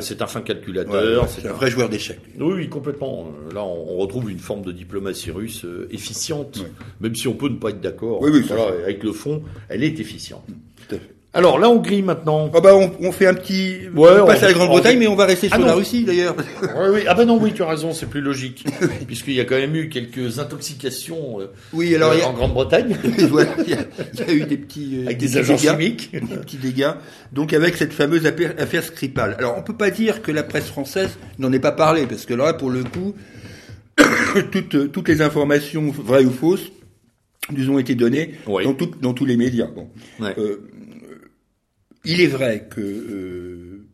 C'est un fin calculateur. c'est un, vrai joueur d'échecs. Oui, complètement. Là, on retrouve une forme de diplomatie russe efficiente, même si on peut ne pas être d'accord. Oui, oui, voilà, avec le fond, elle est efficiente. Tout à fait. Alors là, Hongrie maintenant. Ah bah on, on fait un petit. Ouais, on passe on- à la Grande-Bretagne, mais on va rester Ah sur la non. Russie d'ailleurs. Oui, oui. Ah ben non, oui, tu as raison, c'est plus logique, puisqu'il y a quand même eu quelques intoxications euh, Oui, alors il y a- en Grande-Bretagne voilà, il y, a, il y a eu des petits, euh, avec des agents dégâts. chimiques. des petits dégâts. Donc avec cette fameuse affaire, affaire Skripal. Alors on peut pas dire que la presse française n'en ait pas parlé, parce que là pour le coup, toutes, toutes les informations vraies ou fausses nous ont été données Oui. dans, tout- dans tous les médias. Bon. Ouais. Euh, il est vrai que euh,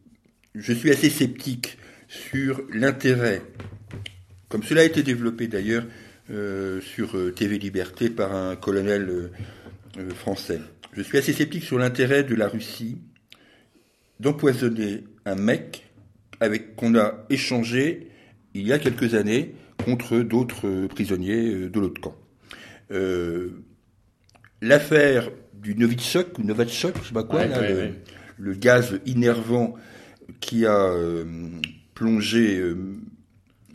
je suis assez sceptique sur l'intérêt, comme cela a été développé d'ailleurs euh, sur euh, TV Liberté par un colonel français. Je suis assez sceptique sur l'intérêt de la Russie d'empoisonner un mec avec qu'on a échangé il y a quelques années contre d'autres prisonniers de l'autre camp. L'affaire du Novichok ou Novatchok, je sais pas quoi, Ouais, là, ouais, le, ouais. le gaz innervant qui a euh, plongé euh,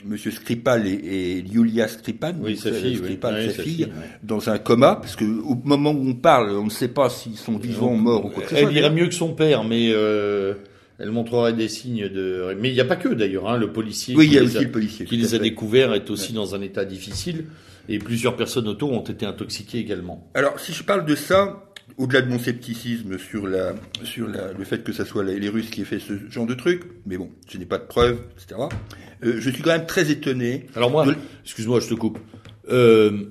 Monsieur Skripal et, et Yulia Skripal, Oui, sa euh, fille. Skripal, sa sa fille, dans un coma, parce que au moment où on parle, on ne sait pas s'ils sont vivants, morts ou quoi que ce soit. Elle irait mieux que son père, mais euh, elle montrerait des signes de. Mais il n'y a pas que d'ailleurs, hein, le policier Oui, qui y a les aussi a, le policier. qui les a découverts est aussi dans un état difficile, et plusieurs personnes autour ont été intoxiquées également. Alors, si je parle de ça, au-delà de mon scepticisme sur la, sur la, le fait que ça soit les Russes qui aient fait ce genre de truc, mais bon, je n'ai pas de preuves, etc. euh, je suis quand même très étonné. Alors moi, De- excuse-moi, je te coupe. Euh,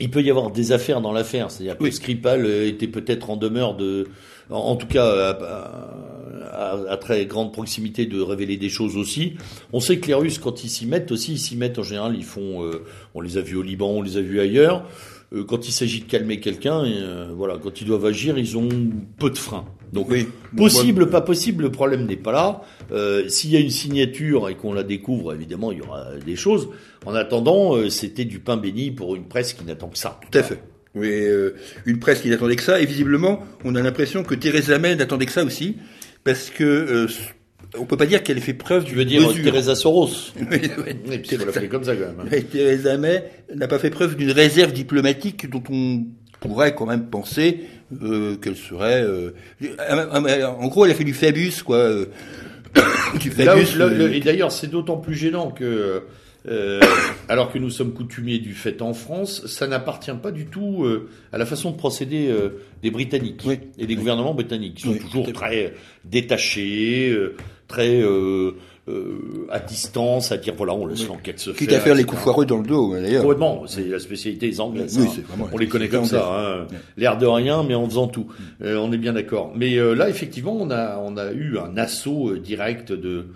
il peut y avoir des affaires dans l'affaire, c'est-à-dire que Oui. Skripal euh, était peut-être en demeure de, en, en tout cas à, à- à très grande proximité de révéler des choses aussi. On sait que les Russes, quand ils s'y mettent aussi, ils s'y mettent en général, ils font, euh, on les a vus au Liban, on les a vus ailleurs. Euh, quand il s'agit de calmer quelqu'un, euh, voilà, quand ils doivent agir, ils ont peu de freins. Donc Oui. Possible, pas possible, le problème n'est pas là. Euh, S'il y a une signature et qu'on la découvre, évidemment, il y aura des choses. En attendant, euh, c'était du pain béni pour une presse qui n'attend que ça. Tout à fait. Oui, euh, une presse qui n'attendait que ça, et visiblement, on a l'impression que Theresa May n'attendait que ça aussi, parce que euh, on peut pas dire qu'elle ait fait preuve Tu veux dire. Teresa Soros Oui, oui. L'appeler comme ça quand même. hein. Theresa May n'a pas fait preuve d'une réserve diplomatique dont on pourrait quand même penser euh, qu'elle serait. euh, en gros, elle a fait du Fabius, quoi. euh, du Là où- Fabius. là, euh, et d'ailleurs, c'est d'autant plus gênant que, euh, alors que nous sommes coutumiers du fait en France, ça n'appartient pas du tout euh, à la façon de procéder euh, des Britanniques Oui. et des gouvernements britanniques. Ils sont Oui, toujours très détachés, euh, très euh, euh, à distance, à dire voilà, on laisse l'enquête se quitte faire. à faire les coups foireux dans le dos, hein, d'ailleurs. Complètement, c'est la spécialité des Anglais. ça, Oui, hein. c'est vraiment on les connaît comme ça, hein. l'air de rien, mais en faisant tout. Euh, on est bien d'accord. Mais euh, là, effectivement, on a on a eu un assaut euh, direct de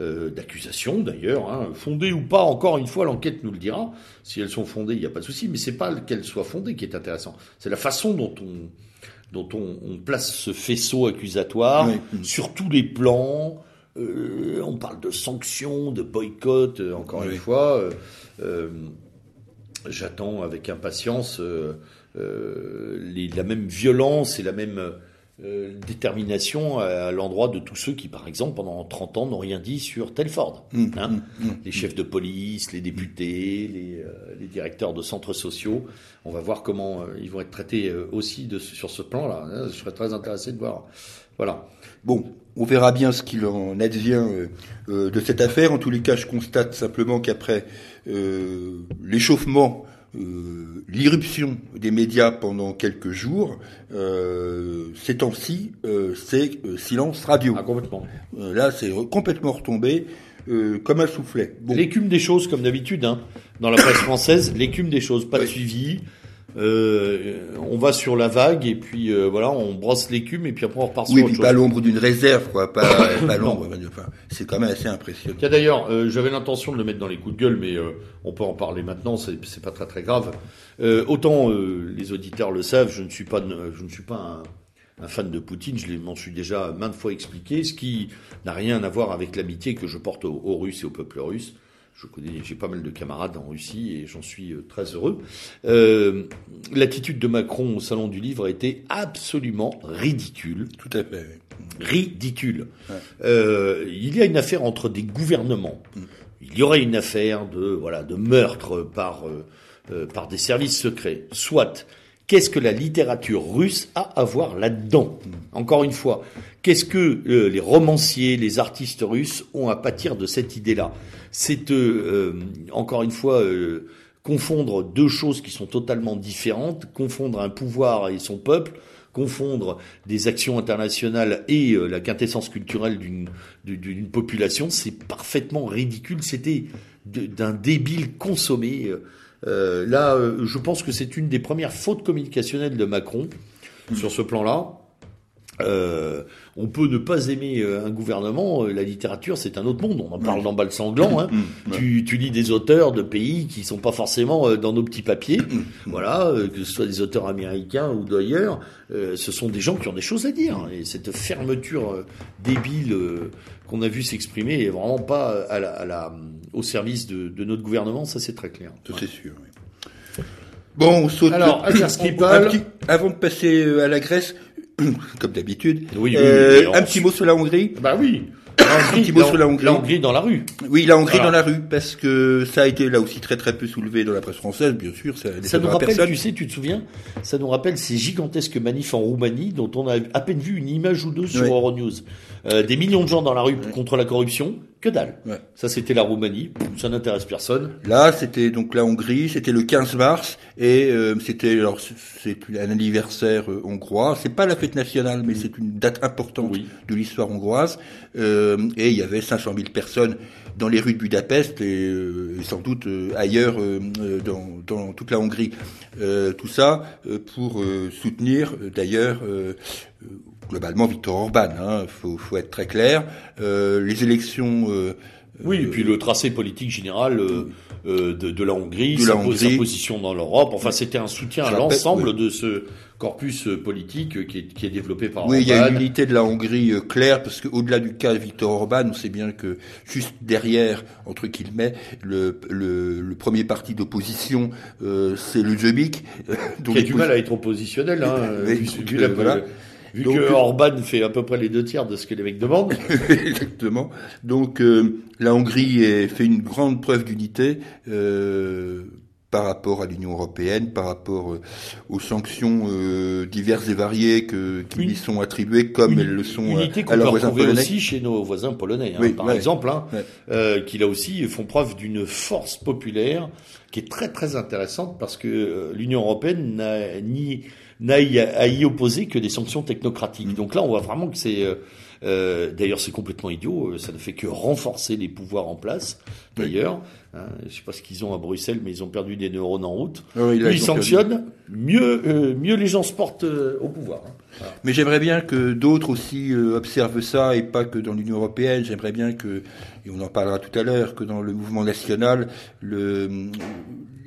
euh, d'accusations, d'ailleurs, hein, fondées ou pas. Encore une fois, l'enquête nous le dira. Si elles sont fondées, il n'y a pas de souci. Mais c'est pas qu'elles soient fondées qui est intéressant. C'est la façon dont on dont on, on place ce faisceau accusatoire Oui. sur tous les plans. Euh, on parle de sanctions, de boycott, euh, encore Oui. une fois. euh, J'attends avec impatience les- la même violence et la même détermination à, à l'endroit de tous ceux qui, par exemple, pendant 30 ans, n'ont rien dit sur Telford. Mmh, hein. mmh, mmh. les chefs de police, les députés, les, les directeurs de centres sociaux. On va voir comment ils vont être traités aussi de, sur ce plan-là. hein. Je serais très intéressé de voir. Voilà. Bon, on verra bien ce qu'il en advient euh, euh, de cette affaire. En tous les cas, je constate simplement qu'après euh, l'échauffement, euh, l'irruption des médias pendant quelques jours, euh, ces temps-ci, euh, c'est euh, silence radio. Ah, complètement. Euh, là, c'est complètement retombé euh, comme un soufflet. Bon, L'écume des choses, comme d'habitude, hein, dans la presse française, l'écume des choses, pas de suivi. Euh, on va sur la vague et puis euh, voilà, on brosse l'écume et puis après on repart sur oui, autre puis chose. pas l'ombre d'une réserve, quoi. Pas, l'ombre. Enfin, c'est quand même assez impressionnant. Tiens d'ailleurs, euh, j'avais l'intention de le mettre dans les coups de gueule, mais on peut en parler maintenant, c'est pas très très grave. Autant les auditeurs le savent, je ne suis pas, je ne suis pas un, un fan de Poutine, je m'en suis déjà maintes fois expliqué, ce qui n'a rien à voir avec l'amitié que je porte aux, aux Russes et au peuple russe. Je connais, j'ai pas mal de camarades en Russie et j'en suis euh, très heureux. Euh, L'attitude de Macron au salon du livre a été absolument ridicule Tout à fait. ridicule. Ouais. Euh, il y a une affaire entre des gouvernements. Mm. Il il y aurait une affaire de voilà de meurtre par par des services secrets. Soit Qu'est-ce que la littérature russe a à voir là-dedans Encore une fois, qu'est-ce que les romanciers, les artistes russes ont à pâtir de cette idée-là C'est encore une fois confondre deux choses qui sont totalement différentes, confondre un pouvoir et son peuple, confondre des actions internationales et euh, la quintessence culturelle d'une population, c'est parfaitement ridicule. C'était d'un débile consommé. Euh, là, euh, je pense que c'est une des premières fautes communicationnelles de Macron sur ce plan-là. Euh, on peut ne pas aimer euh, un gouvernement, euh, la littérature c'est un autre monde, on en parle dans Bal Sanglant, hein. Mm. tu, tu, lis des auteurs de pays qui sont pas forcément dans nos petits papiers, mm. voilà, que ce soit des auteurs américains ou d'ailleurs, ce sont des gens qui ont des choses à dire, et cette fermeture débile qu'on a vu s'exprimer est vraiment pas à la, à la, au service de, de, notre gouvernement, ça c'est très clair. C'est sûr. Bon, on saute. Alors, avant de passer à la Grèce, comme d'habitude. Oui, euh, un petit mot sur la Hongrie. Bah oui. Un petit mot sur la Hongrie. La Hongrie dans la rue. Oui, la Hongrie dans la rue, parce que ça a été là aussi très très peu soulevé dans la presse française, bien sûr. Ça, ça nous rappelle, tu sais, tu te souviens, ça nous rappelle ces gigantesques manifs en Roumanie dont on a à peine vu une image ou deux sur Euronews. Euh, des millions de gens dans la rue contre la corruption, que dalle. Ça, c'était la Roumanie. Ça n'intéresse personne. Là, c'était donc la Hongrie. C'était le 15 mars et euh, c'était alors c'est un anniversaire euh, hongrois. C'est pas la fête nationale, mais c'est une date importante de l'histoire hongroise. Euh, et il y avait 500 000 personnes dans les rues de Budapest et, sans doute ailleurs dans, dans, toute la Hongrie. tout ça pour soutenir d'ailleurs globalement Victor Orban. Hein, faut, faut être très clair. Euh, les élections. Euh, oui, et puis le tracé politique général euh, euh de, de, la Hongrie, de sa, la Hongrie. sa, position dans l'Europe. Enfin, c'était un soutien à l'ensemble de ce corpus politique qui est, qui est développé par oui, Orban. Il y a une unité de la Hongrie euh, claire, parce qu'au-delà du cas de Victor Orban, on sait bien que juste derrière, entre guillemets, le, le, le premier parti d'opposition, euh, c'est le Jobbik. qui a du mal à être oppositionnel, hein, vu, vu la, voilà. Vu que euh, Orban fait à peu près les deux tiers de ce que les mecs demandent. Exactement. Donc euh, la Hongrie a fait une grande preuve d'unité euh, par rapport à l'Union européenne, par rapport euh, aux sanctions euh, diverses et variées que, qui lui sont attribuées, comme elles le sont unité à, leurs voisins polonais. aussi chez nos voisins polonais, hein, par exemple, hein, euh, qui là aussi font preuve d'une force populaire qui est très très intéressante parce que l'Union européenne n'a ni n'a à y opposer que des sanctions technocratiques. Donc là, on voit vraiment que c'est euh, euh d'ailleurs, c'est complètement idiot. Euh, ça ne fait que renforcer les pouvoirs en place. D'ailleurs, hein, je sais pas ce qu'ils ont à Bruxelles, mais ils ont perdu des neurones en route. Ah oui, ils, sanctionnent. Mieux, euh, mieux les gens se portent au pouvoir. Hein. Mais j'aimerais bien que d'autres aussi observent ça et pas que dans l'Union européenne. J'aimerais bien que, et on en parlera tout à l'heure, que dans le mouvement national, le,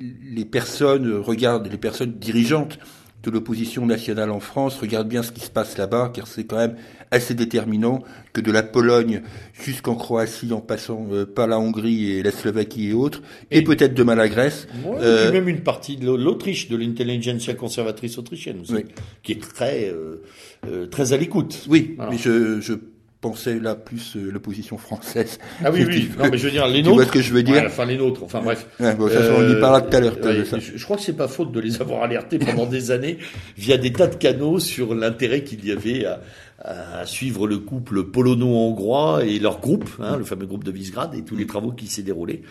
les personnes regardent, les personnes dirigeantes de l'opposition nationale en France regarde bien ce qui se passe là-bas, car c'est quand même assez déterminant que de la Pologne jusqu'en Croatie, en passant euh, par la Hongrie et la Slovaquie et autres, et, peut-être demain la Grèce. euh, et même une partie de l'Autriche, de l'intelligentsia conservatrice autrichienne aussi, qui est très euh, euh, très à l'écoute. Oui, mais je, je pensais là plus euh, l'opposition française. Ah oui, oui. non, mais je veux dire les nôtres. Tu vois ce que je veux dire Enfin les nôtres. Enfin bref. Ouais, bon, ça, on y parlera tout à l'heure. Euh, je, crois que c'est pas faute de les avoir alertés pendant des années via des tas de canaux sur l'intérêt qu'il y avait à, à, suivre le couple polono-hongrois et leur groupe, hein, le fameux groupe de Visegrad et tous les travaux qui s'est déroulés.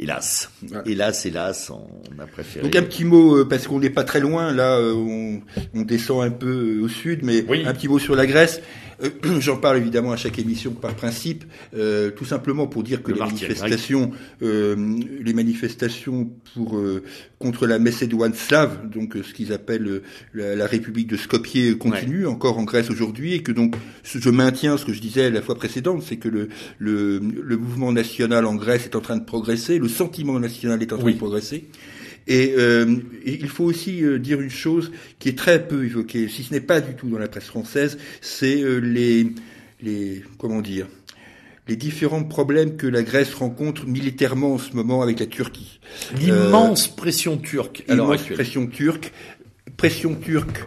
Hélas, hélas, hélas, on a préféré. Donc un petit mot euh, parce qu'on n'est pas très loin là, on, on, descend un peu au sud, mais un petit mot sur la Grèce. Euh, j'en parle évidemment à chaque émission par principe, euh, tout simplement pour dire que les manifestations, euh, les manifestations pour euh, contre la Macédoine slave, donc ce qu'ils appellent la, République de Skopje, continuent encore en Grèce aujourd'hui, et que donc je maintiens ce que je disais la fois précédente, c'est que le, le, le, mouvement national en Grèce est en train de progresser, le sentiment national est en train de progresser. Et, euh, il faut aussi euh, dire une chose qui est très peu évoquée, si ce n'est pas du tout dans la presse française, c'est euh, les, les comment dire les différents problèmes que la Grèce rencontre militairement en ce moment avec la Turquie. L'immense pression turque. L'immense pression turque, pression turque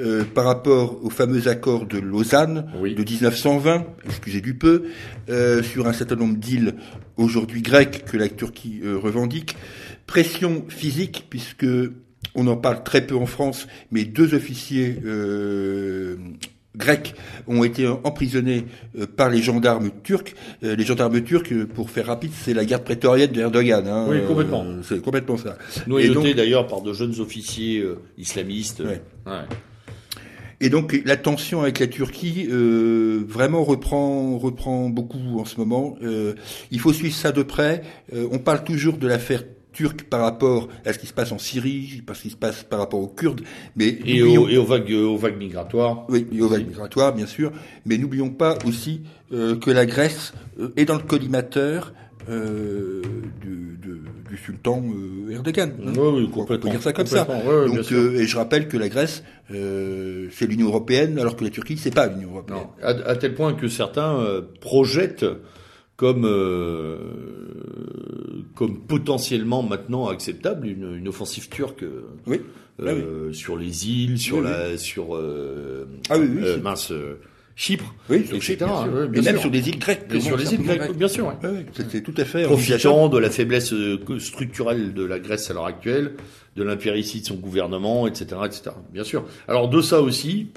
euh, par rapport au fameux accord de Lausanne Oui. de 1920, excusez du peu, euh, sur un certain nombre d'îles aujourd'hui grecques que la Turquie euh, revendique. Pression physique, puisque on en parle très peu en France, mais deux officiers euh, grecs ont été emprisonnés par les gendarmes turcs. Les gendarmes turcs, pour faire rapide, c'est la garde prétorienne de Erdogan. Hein, Oui, complètement. C'est complètement ça. Noyauté d'ailleurs par de jeunes officiers islamistes. Ouais. Ouais. Et donc la tension avec la Turquie euh, vraiment reprend reprend beaucoup en ce moment. Euh, il faut suivre ça de près. Euh, on parle toujours de l'affaire turque par rapport à ce qui se passe en Syrie, à ce qui se passe par rapport aux Kurdes, mais Et, aux, et aux vagues, aux vagues migratoires. oui, et aux vagues migratoires, bien sûr, mais n'oublions pas aussi euh, que la Grèce est dans le collimateur euh, du, de- du sultan euh, Erdogan. hein. Oui, oui, On peut dire ça comme ça. Bien Donc, euh, et je rappelle que la Grèce, euh, c'est l'Union européenne, alors que la Turquie, c'est pas l'Union européenne. Non, à, à tel point que certains euh, projettent comme euh, comme potentiellement maintenant acceptable une, une offensive turque euh, Oui. Ah euh, sur les îles, sur Oui, la sur euh, Ah oui, oui, mince Chypre, Oui, etc. sur Chypre, bien sûr. ouais, Et même sûr. sur des îles grecques. Et sur les îles grecques, bien sûr. ouais. Ouais, c'est tout à fait. Profitant de la faiblesse euh, structurelle de la Grèce à l'heure actuelle, de l'impéritie de son gouvernement, etc., etc. Bien sûr. Alors de ça aussi,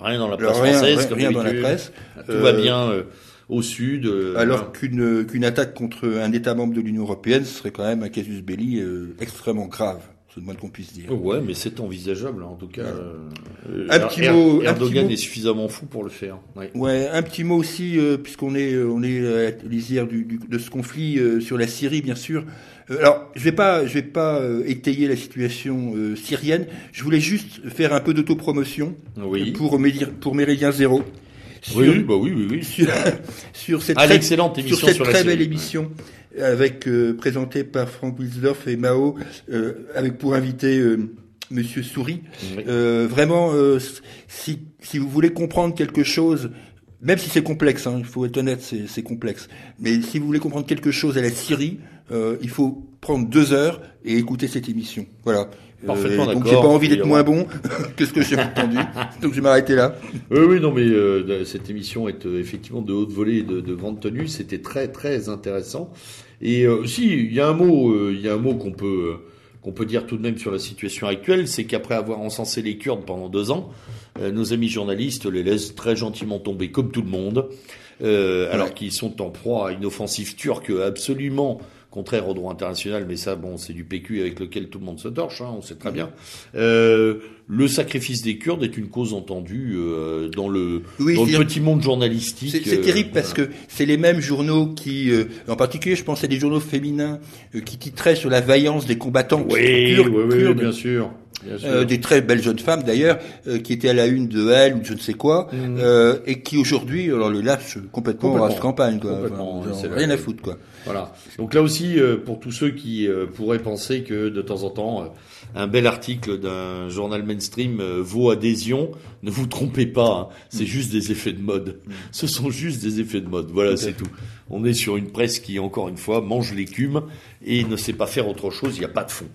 rien dans la presse rien, française, rien, comme rien dans la presse. Tout Euh, va bien euh, au sud. euh, Alors qu'une qu'une attaque contre un État membre de l'Union européenne serait quand même un casus belli euh, extrêmement grave, c'est le moins qu'on puisse dire. Ouais, mais c'est envisageable, en tout cas. euh, Un petit mot- un Erdogan petit est suffisamment fou pour le faire. Ouais. Ouais, un petit mot aussi, euh, puisqu'on est euh, on est à lisière du, du- de ce conflit euh, sur la Syrie, bien sûr. Euh, alors, je vais pas je vais pas étayer la situation syrienne. Je voulais juste faire un peu d'autopromotion Oui. pour pour Méridien Zéro. Sur, Oui, bah oui, oui, oui. sur, sur cette Ah, très- sur cette sur très Syrie. belle émission avec euh, présentée par Franck Wilsdorf et Mao euh, avec pour invité euh, Monsieur Souris. Oui. Euh, vraiment, euh, si si vous voulez comprendre quelque chose, même si c'est complexe, hein, il faut être honnête, c'est complexe. Mais si vous voulez comprendre quelque chose à la Syrie, euh, il faut prendre deux heures et écouter cette émission. Voilà. Parfaitement donc d'accord. j'ai pas envie d'être moins bon que ce que j'ai entendu, donc je vais m'arrêter là. Oui, oui, non, mais euh, cette émission est euh, effectivement de haute volée et de, de grande tenue. C'était très, très intéressant. Et euh, si, il y a un mot, euh, il y a un mot qu'on peut euh, qu'on peut dire tout de même sur la situation actuelle, c'est qu'après avoir encensé les Kurdes pendant deux ans, euh, nos amis journalistes les laissent très gentiment tomber, comme tout le monde, euh, alors qu'ils sont en proie à une offensive turque absolument contraire au droit international, mais ça, bon, c'est du PQ avec lequel tout le monde se torche, hein, on sait très bien. Euh, le sacrifice des Kurdes est une cause entendue euh, dans le, Oui, dans le petit monde journalistique. C'est euh, terrible parce que c'est les mêmes journaux qui, euh, en particulier, je pense à des journaux féminins euh, qui titraient sur la vaillance des combattants Oui, kurdes, oui, oui, kurdes, bien sûr. Euh, des très belles jeunes femmes d'ailleurs, euh, qui étaient à la une de Elle ou je ne sais quoi, Mhm. euh, et qui aujourd'hui, alors le lâchent complètement, Complètement. en race campagne, quoi. Complètement, Enfin, rien à foutre, quoi. Voilà. Donc là aussi, euh, pour tous ceux qui euh, pourraient penser que de temps en temps, euh, un bel article d'un journal mainstream euh, vaut adhésion, ne vous trompez pas, hein, c'est juste des effets de mode. Ce sont juste des effets de mode. Voilà, c'est tout. On est sur une presse qui, encore une fois, mange l'écume et ne sait pas faire autre chose. Il n'y a pas de fond.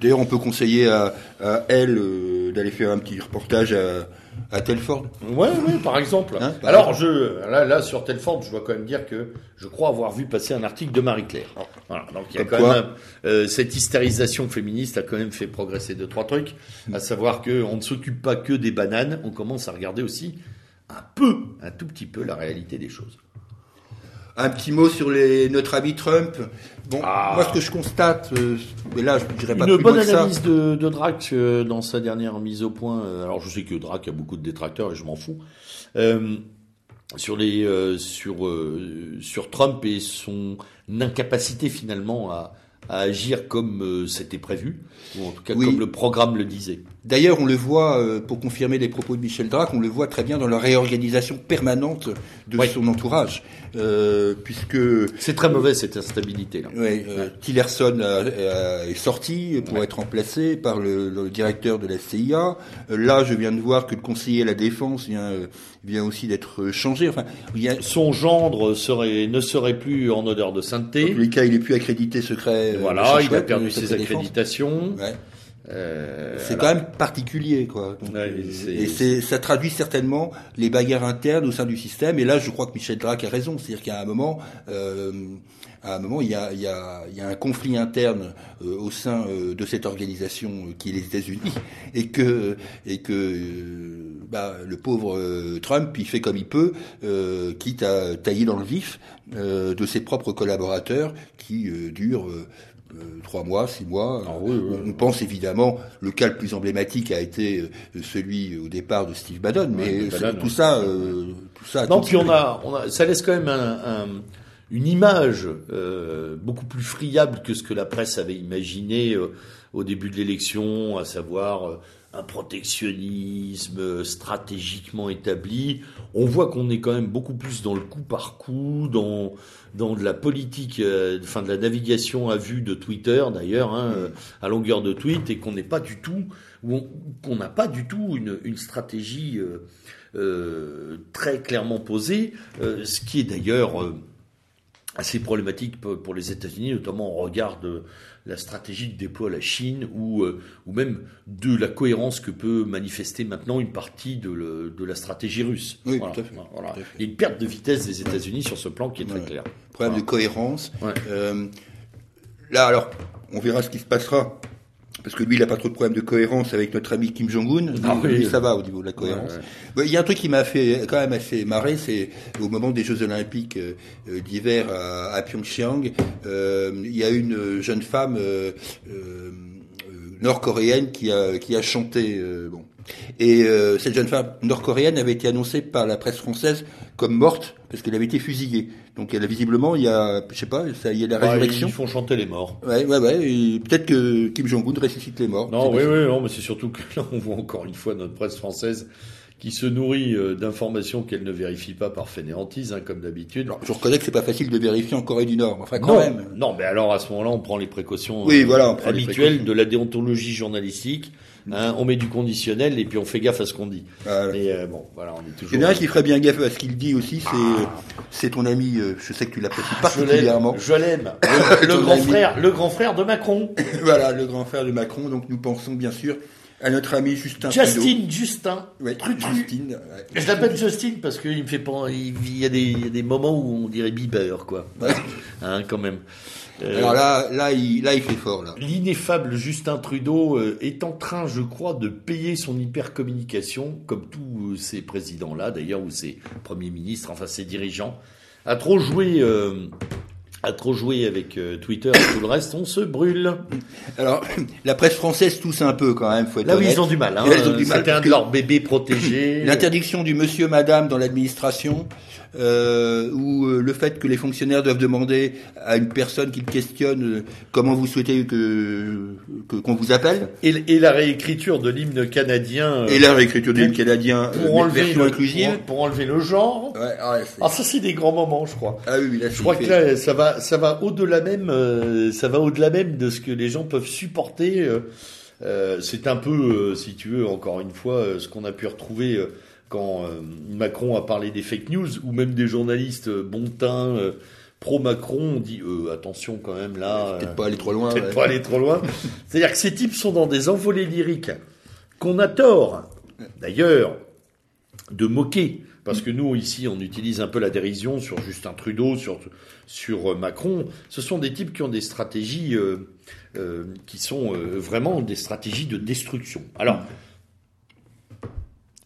D'ailleurs, on peut conseiller à, à Elle euh, d'aller faire un petit reportage à, à Telford. Ouais, ouais, par exemple. Hein, par Alors, je, là, là, sur Telford, je dois quand même dire que je crois avoir vu passer un article de Marie-Claire. Voilà, donc il y a Comme quand quoi même euh, cette hystérisation féministe a quand même fait progresser deux trois trucs, à savoir que on ne s'occupe pas que des bananes, on commence à regarder aussi un peu, un tout petit peu la réalité des choses. Un petit mot sur les, notre ami Trump. Bon, Ah. moi, ce que je constate, euh, mais là, je dirais pas Une plus bonne loin que ça. analyse de, de Drac euh, dans sa dernière mise au point. euh, alors je sais que Drac a beaucoup de détracteurs et je m'en fous. Euh, sur les euh, sur euh, sur Trump et son incapacité finalement à, à agir comme euh, c'était prévu ou en tout cas Oui. comme le programme le disait. D'ailleurs, on le voit, euh, pour confirmer les propos de Michel Drac, on le voit très bien dans la réorganisation permanente de son entourage, euh, puisque C'est très mauvais cette instabilité là. ouais, euh, Tillerson a- a- est sorti pour Ouais. être remplacé par le, le directeur de la CIA. Euh, là, je viens de voir que le conseiller à la défense vient, vient aussi d'être changé. Enfin, il y a, Son gendre serait ne serait plus en odeur de sainteté. tous les cas, il est plus accrédité secret. Voilà, il a perdu ses accréditations. Euh, c'est quand même particulier, quoi. et c'est, ça traduit certainement les bagarres internes au sein du système. Et là, je crois que Michel Drac a raison, c'est-à-dire qu'à un moment, euh, à un moment, il y a, il y a, il y a un conflit interne euh, au sein euh, de cette organisation euh, qui est les États-Unis, et que et que bah, le pauvre Trump, il fait comme il peut, quitte à tailler dans le vif de ses propres collaborateurs qui durent trois mois, six mois. Ah on pense évidemment, le cas le plus emblématique a été celui au départ de Steve Bannon, mais tout, ça, tout ça. Non, puis on a, on a, ça laisse quand même un, un une image euh, beaucoup plus friable que ce que la presse avait imaginé euh, au début de l'élection, à savoir euh, un protectionnisme stratégiquement établi. On voit qu'on est quand même beaucoup plus dans le coup par coup, dans dans de la politique, enfin de la navigation à vue de Twitter d'ailleurs, hein, à longueur de tweet, et qu'on n'est pas du tout, qu'on n'a pas du tout une, une stratégie très clairement posée, ce qui est d'ailleurs assez problématique pour les États-Unis, notamment au regard de la stratégie que déploie la Chine ou, euh, ou même de la cohérence que peut manifester maintenant une partie de, le, de la stratégie russe. Oui, tout, à fait, Il y a une perte de vitesse des États-Unis sur ce plan qui est très clair. Problème de cohérence. Euh, là, alors, on verra ce qui se passera parce que lui, il n'a pas trop de problèmes de cohérence avec notre ami Kim Jong-un. Ah oui. ça va au niveau de la cohérence. Il y a un truc qui m'a fait quand même assez marrer, c'est au moment des Jeux Olympiques euh, euh, d'hiver à, à, Pyeongchang, euh, il y a une jeune femme euh, euh nord-coréenne qui a, qui a chanté. bon. Et cette jeune femme nord-coréenne avait été annoncée par la presse française comme morte parce qu'elle avait été fusillée. Donc elle a visiblement, il y a, je sais pas, ça, il y a la résurrection. Ils font chanter les morts. Ouais, ouais, ouais. Peut-être que Kim Jong-un ressuscite les morts. Non, oui, oui, non, mais c'est surtout que là, on voit encore une fois notre presse française qui se nourrit euh, d'informations qu'elle ne vérifie pas par fainéantise, hein, comme d'habitude. Je reconnais que c'est pas facile de vérifier en Corée du Nord, enfin quand même. Non, mais alors à ce moment-là, on prend les précautions oui, voilà, habituelles de la déontologie journalistique. Hein, on met du conditionnel et puis on fait gaffe à ce qu'on dit. Mais euh, bon, voilà, on est toujours. Il y en a un qui ferait bien gaffe à ce qu'il dit aussi, c'est c'est ton ami. Euh, je sais que tu l'apprécies particulièrement. Je l'aime. Le, grand frère, le grand frère de Macron. voilà, le grand frère de Macron. Donc nous pensons bien sûr à notre ami Justin. Justin, Justin. Ouais, Justin. Je l'appelle Justin parce qu'il me fait pas. Il y, a des, il y a des moments où on dirait Bieber, quoi. hein, quand même. Euh, Alors là, là, il, là, il fait fort. L'ineffable Justin Trudeau euh, est en train, je crois, de payer son hypercommunication, comme tous euh, ces présidents-là, d'ailleurs, ou ces premiers ministres, enfin ces dirigeants, a trop joué. a trop avec Twitter et tout le reste, on se brûle. Alors, la presse française tousse un peu quand même, faut être Là oui, ils ont du mal. Hein. C'était un de leurs bébés protégés. L'interdiction du monsieur, madame dans l'administration, euh, ou euh, le fait que les fonctionnaires doivent demander à une personne qu'ils questionnent euh, comment vous souhaitez que qu'on vous appelle. Et, et, la réécriture de l'hymne canadien. et la réécriture de l'hymne canadien pour enlever le, inclusive. Pour, enlever le genre. Ouais, ah, ah ça c'est des grands moments, je crois. Ah oui, là, je crois que là ça va ça va au-delà même ça va au-delà même de ce que les gens peuvent supporter. Euh, c'est un peu, si tu veux, encore une fois, ce qu'on a pu retrouver quand euh, Macron a parlé des fake news, ou même des journalistes euh, bon teint, euh, pro-Macron, on dit attention quand même là. Peut-être pas aller trop loin. Peut-être pas aller trop loin. C'est-à-dire que ces types sont dans des envolées lyriques qu'on a tort, d'ailleurs, de moquer. Parce que nous, ici, on utilise un peu la dérision sur Justin Trudeau, sur, sur Macron. Ce sont des types qui ont des stratégies qui sont vraiment des stratégies de destruction. Alors,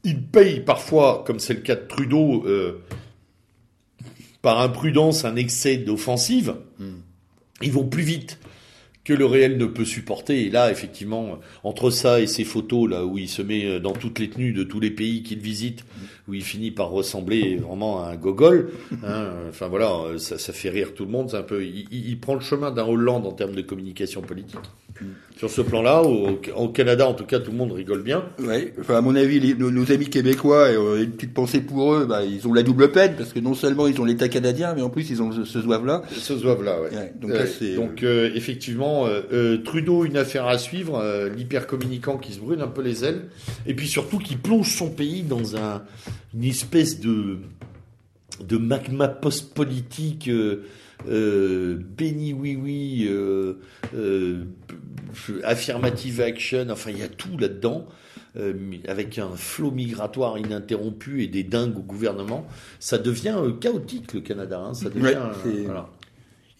ils payent parfois, comme c'est le cas de Trudeau, euh, par imprudence, un excès d'offensive. Ils vont plus vite que le réel ne peut supporter. Et là, effectivement, entre ça et ces photos là où il se met dans toutes les tenues de tous les pays qu'il visite, où il finit par ressembler vraiment à un gogol. Hein, enfin voilà, ça, ça, fait rire tout le monde. C'est un peu, il, il prend le chemin d'un Hollande en termes de communication politique. Sur ce plan-là, au, Canada, en tout cas, tout le monde rigole bien. Oui, enfin, à mon avis, nos, amis québécois, et, euh, une petite pensée pour eux, bah, ils ont la double peine, parce que non seulement ils ont l'État canadien, mais en plus ils ont ce zouave-là. Ce zouave-là, oui. donc, euh, euh, effectivement, Trudeau, une affaire à suivre, l'hypercommunicant qui se brûle un peu les ailes, et puis surtout qui plonge son pays dans un, une espèce de de magma post-politique euh, béni oui oui, euh, euh, affirmative action, enfin il y a tout là-dedans. avec un flot migratoire ininterrompu et des dingues au gouvernement, ça devient chaotique le Canada. Hein, ça devient, voilà.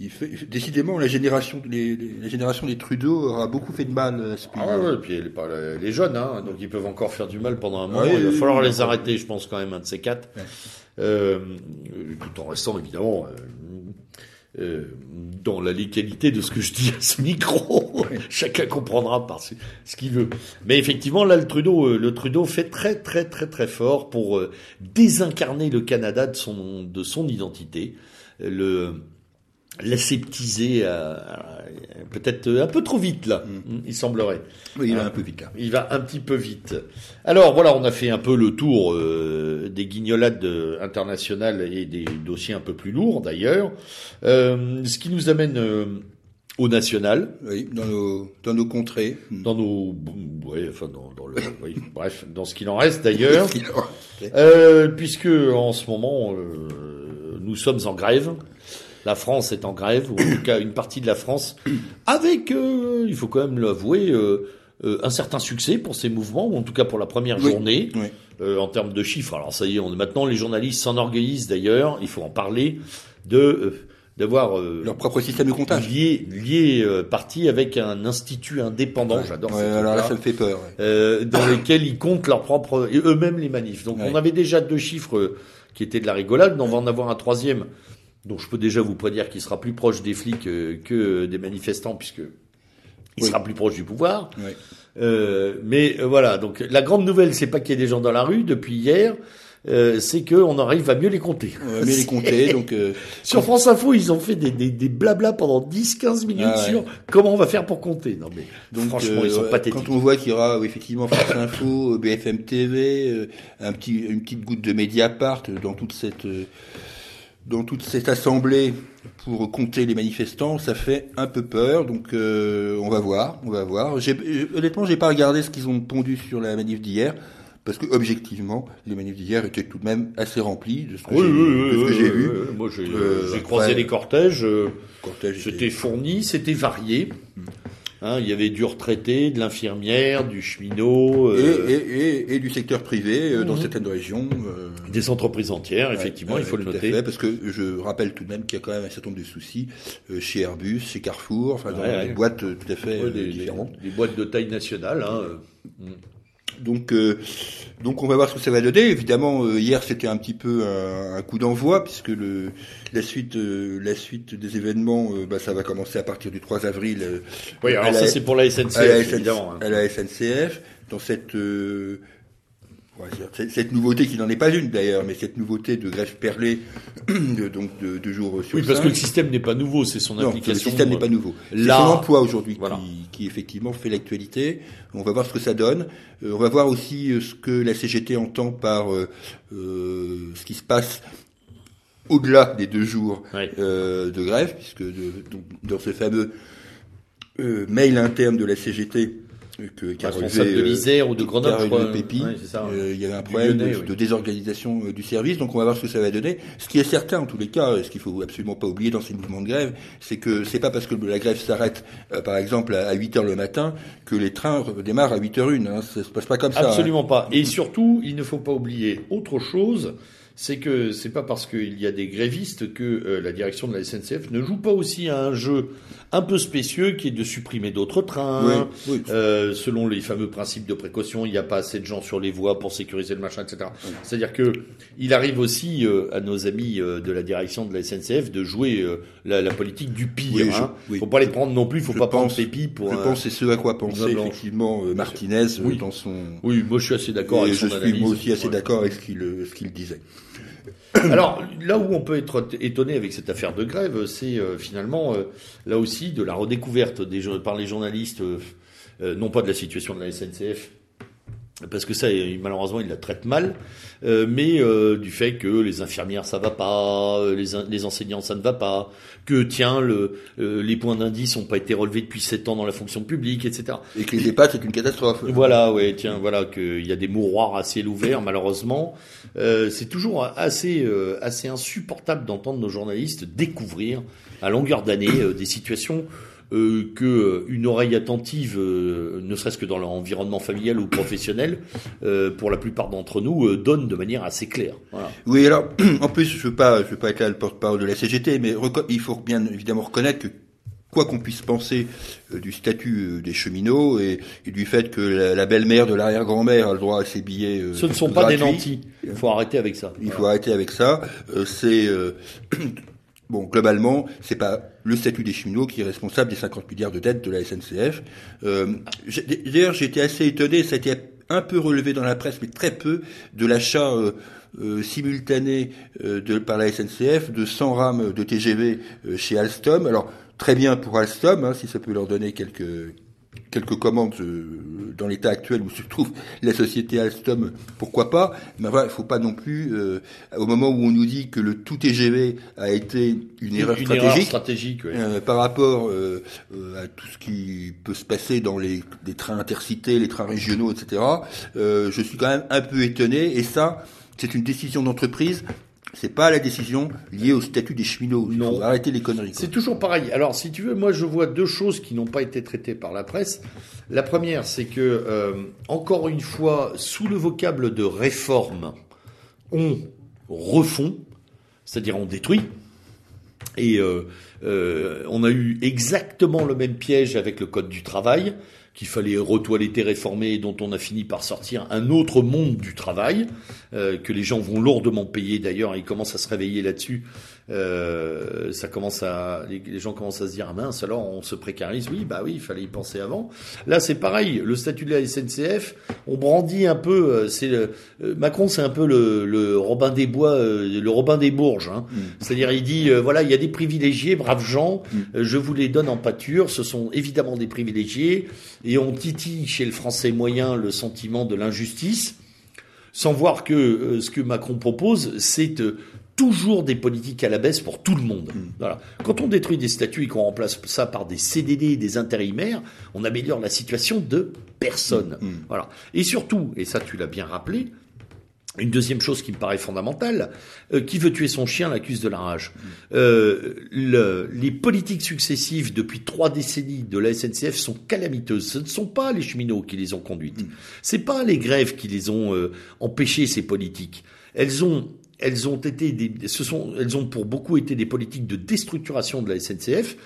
Il fait, décidément, la génération, les, la génération des Trudeau aura beaucoup fait de mal à ce Ah ouais, puis les, les jeunes, hein, donc ils peuvent encore faire du mal pendant un moment. il va falloir les arrêter, je pense quand même un de ces quatre, euh, tout en restant évidemment euh, dans la légalité de ce que je dis à ce micro. Chacun comprendra par ce, qu'il veut. Mais effectivement, là, le Trudeau, euh, le Trudeau fait très, très, très, très fort pour euh, désincarner le Canada de son, de son identité. Le, l'aseptiser peut-être un peu trop vite là, mm. il semblerait. Oui, il va un peu vite là. Il va un petit peu vite. Alors voilà, on a fait un peu le tour euh, des guignolades internationales et des dossiers un peu plus lourds d'ailleurs. Euh, ce qui nous amène euh, au national. Oui, dans nos, dans nos contrées. Mm. Dans nos, ouais, enfin dans, dans le, oui, bref, dans ce qu'il en reste d'ailleurs. puisque en ce moment, nous sommes en grève la France est en grève, ou en tout cas une partie de la France, avec, euh, il faut quand même l'avouer, euh, euh, un certain succès pour ces mouvements, ou en tout cas pour la première journée, en termes de chiffres. Alors ça y est, on, maintenant les journalistes s'enorgueillissent d'ailleurs, il faut en parler, de d'avoir leur propre système de comptage. lié lié parti avec un institut indépendant j'adore ouais, alors là ça me fait peur dans lesquels ils comptent leur propre et eux-mêmes les manifs. Donc on avait déjà deux chiffres qui étaient de la rigolade on va en avoir un troisième donc je peux déjà vous prédire qu'il sera plus proche des flics euh, que des manifestants, puisque il sera plus proche du pouvoir. Oui. Euh, mais euh, voilà, donc la grande nouvelle, c'est pas qu'il y ait des gens dans la rue depuis hier, euh, c'est qu'on arrive à mieux les compter. On mieux les compter. donc euh, sur France Info, ils ont fait des, des, des blabla pendant 10-15 minutes ah sur comment on va faire pour compter. Non mais donc, franchement, ils sont pathétiques. Quand on voit qu'il y aura effectivement France Info, BFM TV, un petit, une petite goutte de Mediapart dans toute cette dans toute cette assemblée pour compter les manifestants, ça fait un peu peur. Donc euh, on va voir, on va voir. Euh, honnêtement, j'ai pas regardé ce qu'ils ont pondu sur la manif d'hier. Parce que objectivement, les manifs d'hier étaient tout de même assez remplis de ce que j'ai vu. Moi, j'ai euh, croisé les cortèges. cortège c'était fourni, c'était varié. Hmm. Hein, il y avait du retraité, de l'infirmière, du cheminot. Euh... Et, et, et, du secteur privé euh, dans mhm. certaines régions. Euh... Des entreprises entières, effectivement, il faut le noter. Fait, parce que je rappelle tout de même qu'il y a quand même un certain nombre de soucis chez Airbus, chez Carrefour, enfin dans des boîtes tout à fait des, différentes. Des, boîtes de taille nationale. Hein, mm. Donc, euh, donc on va voir ce que ça va donner. Évidemment, euh, hier c'était un petit peu un, coup d'envoi puisque le, la suite, euh, la suite des événements, bah, ça va commencer à partir du 3 avril. oui, alors ça c'est pour la SNCF, à la évidemment. Hein. À la SNCF, dans cette cette nouveauté qui n'en est pas une d'ailleurs, mais cette nouveauté de grève perlée, de, donc de, de jours sur Oui, parce que le système n'est pas nouveau, c'est son application. Le système n'est pas nouveau. C'est son emploi aujourd'hui qui, qui, effectivement fait l'actualité. On va voir ce que ça donne. Euh, on va voir aussi euh, ce que la CGT entend par euh, euh ce qui se passe au-delà des deux jours euh, de grève, puisque de, donc, dans ce fameux mail interne de la CGT, que, qui responsable de l'Isère ou de Grenoble, Pépi, euh, il y avait un problème de, désorganisation euh, du service, donc on va voir ce que ça va donner. Ce qui est certain en tous les cas, ce qu'il faut absolument pas oublier dans ces mouvements de grève, c'est que c'est pas parce que la grève s'arrête, euh, par exemple à 8 heures le matin, que les trains démarrent à 8 h 1 hein. Ça se passe pas comme ça. Hein. Absolument pas. Et surtout, il ne faut pas oublier autre chose c'est que c'est pas parce qu'il y a des grévistes que euh, la direction de la SNCF ne joue pas aussi à un jeu un peu spécieux qui est de supprimer d'autres trains. Euh, selon les fameux principes de précaution, il n'y a pas assez de gens sur les voies pour sécuriser le machin, etc. C'est-à-dire que il arrive aussi euh, à nos amis de la direction de la SNCF de jouer la, politique du pire. hein. Faut pas les prendre non plus. Faut pas prendre Pépi pour. Je pense c'est ce à quoi pensait effectivement Martinez dans son. Oui, moi je suis assez d'accord avec son Je suis moi aussi assez d'accord avec ce qu'il ce qu'il disait. Alors là où on peut être étonné avec cette affaire de grève, c'est euh, finalement euh, là aussi de la redécouverte des, par les journalistes, euh, non pas de la situation de la SNCF, parce que ça, malheureusement, il la traite mal, euh, mais euh, du fait que les infirmières, ça va pas, euh, les, les enseignants, ça ne va pas, que tiens, le, les points d'indice n'ont pas été relevés depuis sept ans dans la fonction publique, etc. Et que les EHPAD, c'est une catastrophe. Voilà, ouais, tiens, voilà, qu'il y a des mouroirs à ciel ouvert, malheureusement. c'est toujours assez, assez insupportable d'entendre nos journalistes découvrir à longueur d'année des situations euh, que euh, une oreille attentive, euh, ne serait-ce que dans l'environnement familial ou professionnel, euh, pour la plupart d'entre nous, donne de manière assez claire. Voilà. Oui, alors en plus, je veux pas, je veux pas être là le porte-parole de la CGT, mais il faut bien évidemment reconnaître que quoi qu'on puisse penser du statut des cheminots et, du fait que la, belle-mère de l'arrière-grand-mère a le droit à ses billets. Ce ne sont pas des nantis. Il faut arrêter avec ça. Il faut arrêter avec ça. c'est Bon, globalement, c'est pas le statut des cheminots qui est responsable des 50 milliards de dettes de la SNCF. Euh, D'ailleurs, j'ai été assez étonné, ça a été un peu relevé dans la presse, mais très peu, de l'achat euh, euh simultané par la SNCF de 100 rames de TGV chez Alstom. Alors, très bien pour Alstom, hein, si ça peut leur donner quelques quelques commandes euh, dans l'état actuel où se trouve la société Alstom, pourquoi pas Mais voilà, il faut pas non plus, euh, au moment où on nous dit que le tout TGV a été une, erreur stratégique, stratégique euh, par rapport à tout ce qui peut se passer dans les, les trains intercités, les trains régionaux, etc. je suis quand même un peu étonné, et ça, c'est une décision d'entreprise c'est pas la décision liée au statut des cheminots. Il non. faut arrêter les conneries. C'est toujours pareil. Alors, si tu veux, moi, je vois deux choses qui n'ont pas été traitées par la presse. La première, c'est que, euh, encore une fois, sous le vocable de réforme, on refond, c'est-à-dire on détruit. Et euh, euh, on a eu exactement le même piège avec le Code du travail qu'il fallait retoiletter, réformer, dont on a fini par sortir un autre monde du travail, euh, que les gens vont lourdement payer d'ailleurs, ils commencent à se réveiller là-dessus. Euh, ça commence à, les, gens commencent à se dire ah mince, alors on se précarise. Oui, bah oui, il fallait y penser avant. Là, c'est pareil. Le statut de la SNCF, on brandit un peu. Euh, c'est le, euh, Macron, c'est un peu le, le, Robin des Bois, euh, le Robin des Bourges. Hein. Mm. C'est-à-dire, il dit voilà, il y a des privilégiés, braves gens. Mm. je vous les donne en pâture. Ce sont évidemment des privilégiés et on titille chez le Français moyen le sentiment de l'injustice, sans voir que euh, ce que Macron propose, c'est euh, toujours des politiques à la baisse pour tout le monde. Mm. Voilà. Quand on détruit des statuts et qu'on remplace ça par des CDD et des intérimaires, on améliore la situation de personne. Mm. Voilà. Et surtout, et ça tu l'as bien rappelé, une deuxième chose qui me paraît fondamentale, euh, qui veut tuer son chien l'accuse de la rage. Euh, le, les politiques successives depuis trois décennies de la SNCF sont calamiteuses. Ce ne sont pas les cheminots qui les ont conduites. Mm. C'est pas les grèves qui les ont euh, empêchées ces politiques. Elles ont elles ont été des, ce sont elles ont pour beaucoup été des politiques de déstructuration de la SNCF.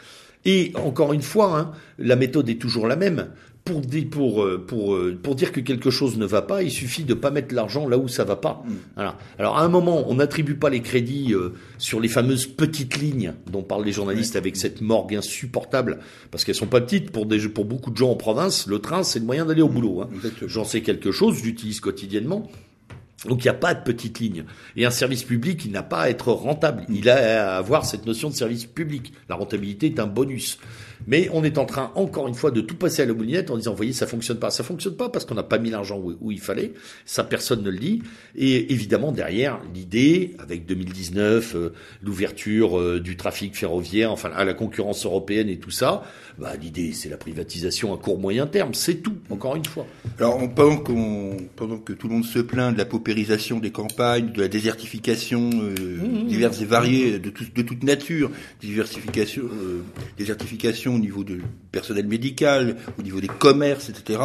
Et encore une fois, hein, la méthode est toujours la même pour, pour, euh, pour, euh, pour dire que quelque chose ne va pas, il suffit de pas mettre l'argent là où ça va pas. Mm. Voilà. Alors à un moment, on n'attribue pas les crédits euh, sur les fameuses petites lignes dont parlent les journalistes avec cette morgue insupportable, parce qu'elles sont pas petites pour des pour beaucoup de gens en province. Le train, c'est le moyen d'aller au boulot. Hein. J'en sais quelque chose, j'utilise quotidiennement. Donc il n'y a pas de petite ligne. Et un service public, il n'a pas à être rentable. Il a à avoir cette notion de service public. La rentabilité est un bonus. Mais on est en train, encore une fois, de tout passer à la moulinette en disant, voyez, ça fonctionne pas. Ça fonctionne pas parce qu'on n'a pas mis l'argent où, il fallait. Ça, personne ne le dit. Et évidemment, derrière, l'idée, avec 2019, euh, l'ouverture euh, du trafic ferroviaire, enfin, à la concurrence européenne et tout ça, bah, l'idée, c'est la privatisation à court moyen terme. C'est tout, encore une fois. Alors, pendant, qu'on, pendant que tout le monde se plaint de la paupérisation des campagnes, de la désertification euh, mmh, mmh. diverses et variées, de, de toute nature, diversification, désertification au niveau du personnel médical, au niveau des commerces, etc.,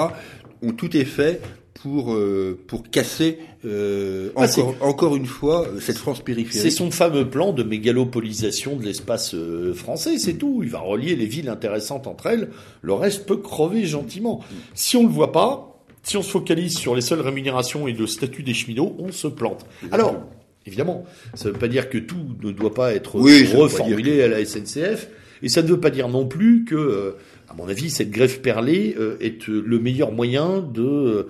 ont tout est fait pour euh, pour casser euh, ah, encore encore une fois cette France périphérique. C'est son fameux plan de mégalopolisation de l'espace euh, français, c'est tout. Il va relier les villes intéressantes entre elles. Le reste peut crever gentiment. Si on le voit pas, si on se focalise sur les seules rémunérations et le statut des cheminots, on se plante. Alors, évidemment, ça ne veut pas dire que tout ne doit pas être reformulé à la SNCF. Et ça ne veut pas dire non plus que, euh, à mon avis, cette grève perlée euh, est euh, le meilleur moyen de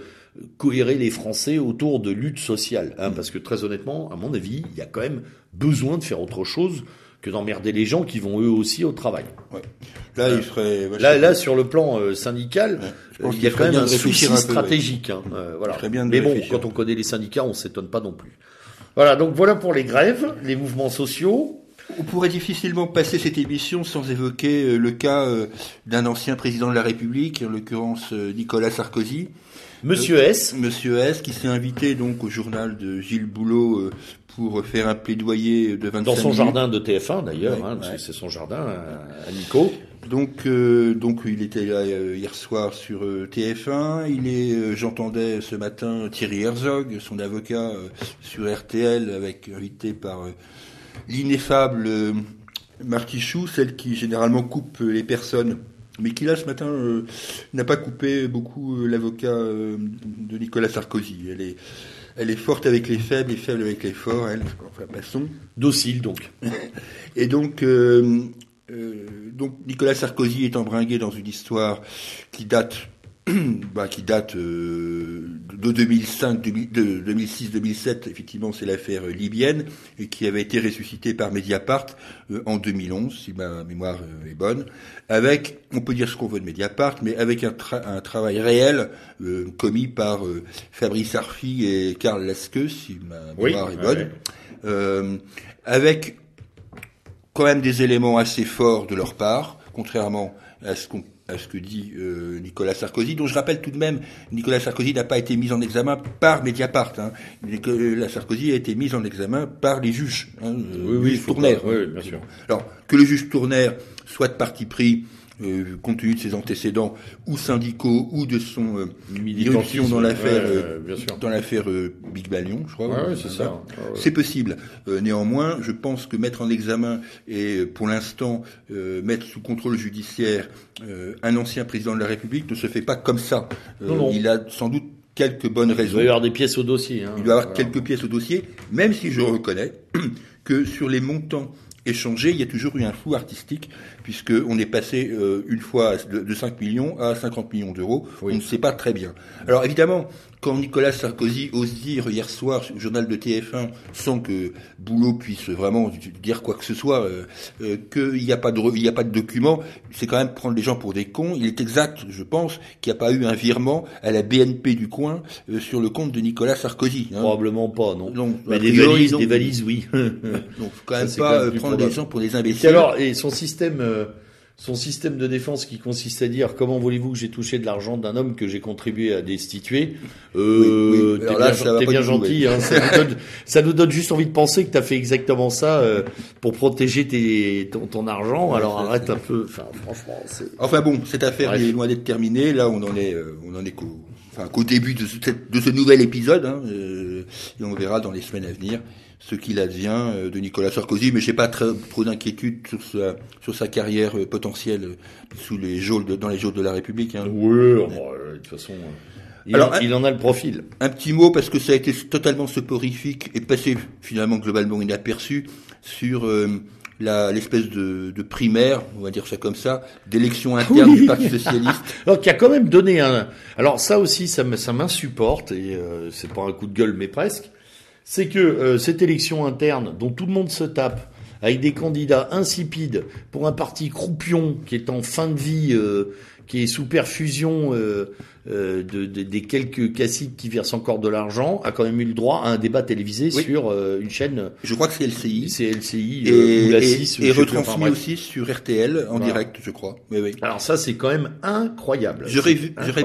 cohérer les Français autour de lutte sociale. Hein, parce que très honnêtement, à mon avis, il y a quand même besoin de faire autre chose que d'emmerder les gens qui vont eux aussi au travail. Ouais. Là, il ferait. Là, là, sur le plan euh, syndical, il y a quand même un souci un peu, stratégique. hein, euh, voilà. bien Mais bon, réfléchir. quand on connaît les syndicats, on s'étonne pas non plus. Voilà, donc voilà pour les grèves, les mouvements sociaux. On pourrait difficilement passer cette émission sans évoquer euh, le cas euh, d'un ancien président de la République, en l'occurrence euh, Nicolas Sarkozy. Monsieur S. Monsieur S, qui s'est invité donc au journal de Gilles Boulot pour faire un plaidoyer de 25 Dans son minutes. jardin de TF1 d'ailleurs, Ouais, hein, ouais. c'est son jardin à, à Nico. Donc, euh, donc il était là hier soir sur euh, TF1. Il est, euh, j'entendais ce matin Thierry Herzog, son avocat, sur RTL, avec invité par l'ineffable euh, Martichoux, celle qui généralement coupe euh, les personnes, mais qui là ce matin euh, n'a pas coupé beaucoup euh, l'avocat euh, de Nicolas Sarkozy. Elle est, elle est forte avec les faibles et faible avec les forts. Elle, enfin, passons. Docile donc. Et donc, donc Nicolas Sarkozy est embringué dans une histoire qui date, bah, qui date euh, de 2005, 2000 de 2006, 2007. Effectivement, c'est l'affaire libyenne et qui avait été ressuscitée par Mediapart euh, en 2011, si ma mémoire euh, est bonne. Avec, on peut dire ce qu'on veut de Mediapart, mais avec un, tra- un travail réel euh, commis par euh, Fabrice Arfi et Karl Lasque, si ma Oui, mémoire est bonne. ouais. Euh, avec quand même des éléments assez forts de leur part, contrairement à ce, qu'on- à ce que dit euh, Nicolas Sarkozy, dont je rappelle tout de même, Nicolas Sarkozy n'a pas été mis en examen par Mediapart. Hein. Nicolas Sarkozy a été mis en examen par les juges. Hein, euh, Oui, Tournaire. pas- oui, oui, bien sûr. Alors, que le juge Tournaire soit de parti pris, euh, compte tenu de ses antécédents, ou syndicaux, ou de son euh, irruption dans l'affaire ouais, euh, dans l'affaire euh, Big Ballion, je crois. Ouais, ouais, ou- c'est ça. C'est possible. Néanmoins, je pense que mettre en examen et pour l'instant mettre sous contrôle judiciaire un ancien président de la République ne se fait pas comme ça. Non, non. Il a sans doute quelques bonnes Il raisons. doit y avoir des pièces au dossier. Hein. Il doit y avoir Voilà. quelques pièces au dossier, même si je reconnais que sur les montants échangés, il y a toujours eu un flou artistique, puisque on est passé euh, une fois de, de 5 millions à 50 millions d'euros. Oui. On ne sait pas très bien. Alors évidemment, quand Nicolas Sarkozy ose dire hier soir au journal de TF1, sans que Boulot puisse vraiment dire quoi que ce soit, euh, euh, qu'il n'y a pas de il n'y a pas de document, c'est quand même prendre les gens pour des cons. Il est exact, je pense, qu'il n'y a pas eu un virement à la BNP du coin euh, sur le compte de Nicolas Sarkozy. hein. Probablement pas, non. Non, Mais des valises, non. des valises, oui. Donc, faut quand même pas quand même plus prendre probable. les gens pour des Et imbéciles. alors, et son système, euh, son système de défense qui consiste à dire comment voulez-vous que j'ai touché de l'argent d'un homme que j'ai contribué à destituer? Euh, Oui, oui. T'es bien, là, t'es gentil. Hein, ça, nous donne, ça nous donne juste envie de penser que t'as fait exactement ça euh, pour protéger tes, ton, ton argent. Alors arrête un peu. Enfin, franchement, c'est. Enfin bon, cette affaire Bref. est loin d'être terminée. Là, on en est, euh, on en est qu'au, enfin, qu'au début de ce, de ce nouvel épisode. Hein, euh, et on verra dans les semaines à venir ce qu'il advient euh, de Nicolas Sarkozy. Mais j'ai pas très, trop d'inquiétude sur sa, sur sa carrière euh, potentielle euh, sous les geôles de, dans les geôles de la République. Hein. Bon, euh, de toute façon. Il, Alors, en, il en a le profil. Un petit mot parce que ça a été totalement soporifique et passé finalement globalement inaperçu sur euh, l'espèce de, de primaire, on va dire ça comme ça, d'élection interne Oui. du Parti socialiste. Alors qui a quand même donné un. Alors ça aussi, ça m'insupporte et euh, c'est pas un coup de gueule, mais presque. C'est que euh, cette élection interne, dont tout le monde se tape, avec des candidats insipides pour un parti croupion qui est en fin de vie, euh, qui est sous perfusion euh, euh, de, de- des quelques caciques qui versent encore de l'argent, a quand même eu le droit à un débat télévisé Oui. sur euh, une chaîne, Je crois que c'est LCI. c'est LCI Et, euh, ou la et- 6, et je sais plus, enfin, retransmis aussi sur RTL en Voilà. direct, je crois. Oui, oui. Alors ça, c'est quand même incroyable. J'aurais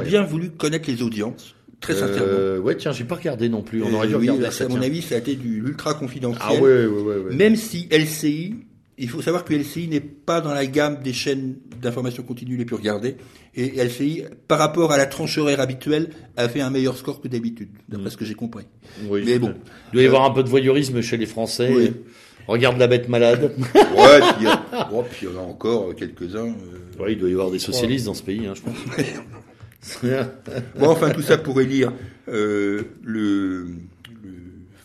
bien voulu connaître les audiences, très sincèrement. Euh, ouais, tiens, j'ai pas regardé non plus. On Euh, aurait dû oui, regarder ça. à mon avis, ça a été du l'ultra confidentiel. Ah ouais, ouais, ouais, ouais. Même si LCI, il faut savoir que LCI n'est pas dans la gamme des chaînes d'information continue les plus regardées. Et LCI, par rapport à la tranche horaire habituelle, a fait un meilleur score que d'habitude, d'après ce que j'ai compris. Oui. Mais bon. Il doit y avoir un peu de voyeurisme chez les Français. Oui. Regarde la bête malade. Ouais, puis il y, a- oh, puis il y en a encore quelques-uns. euh. Ouais, il doit y avoir des socialistes dans ce pays, hein, je pense. Bon, enfin, tout ça pour élire euh, le, le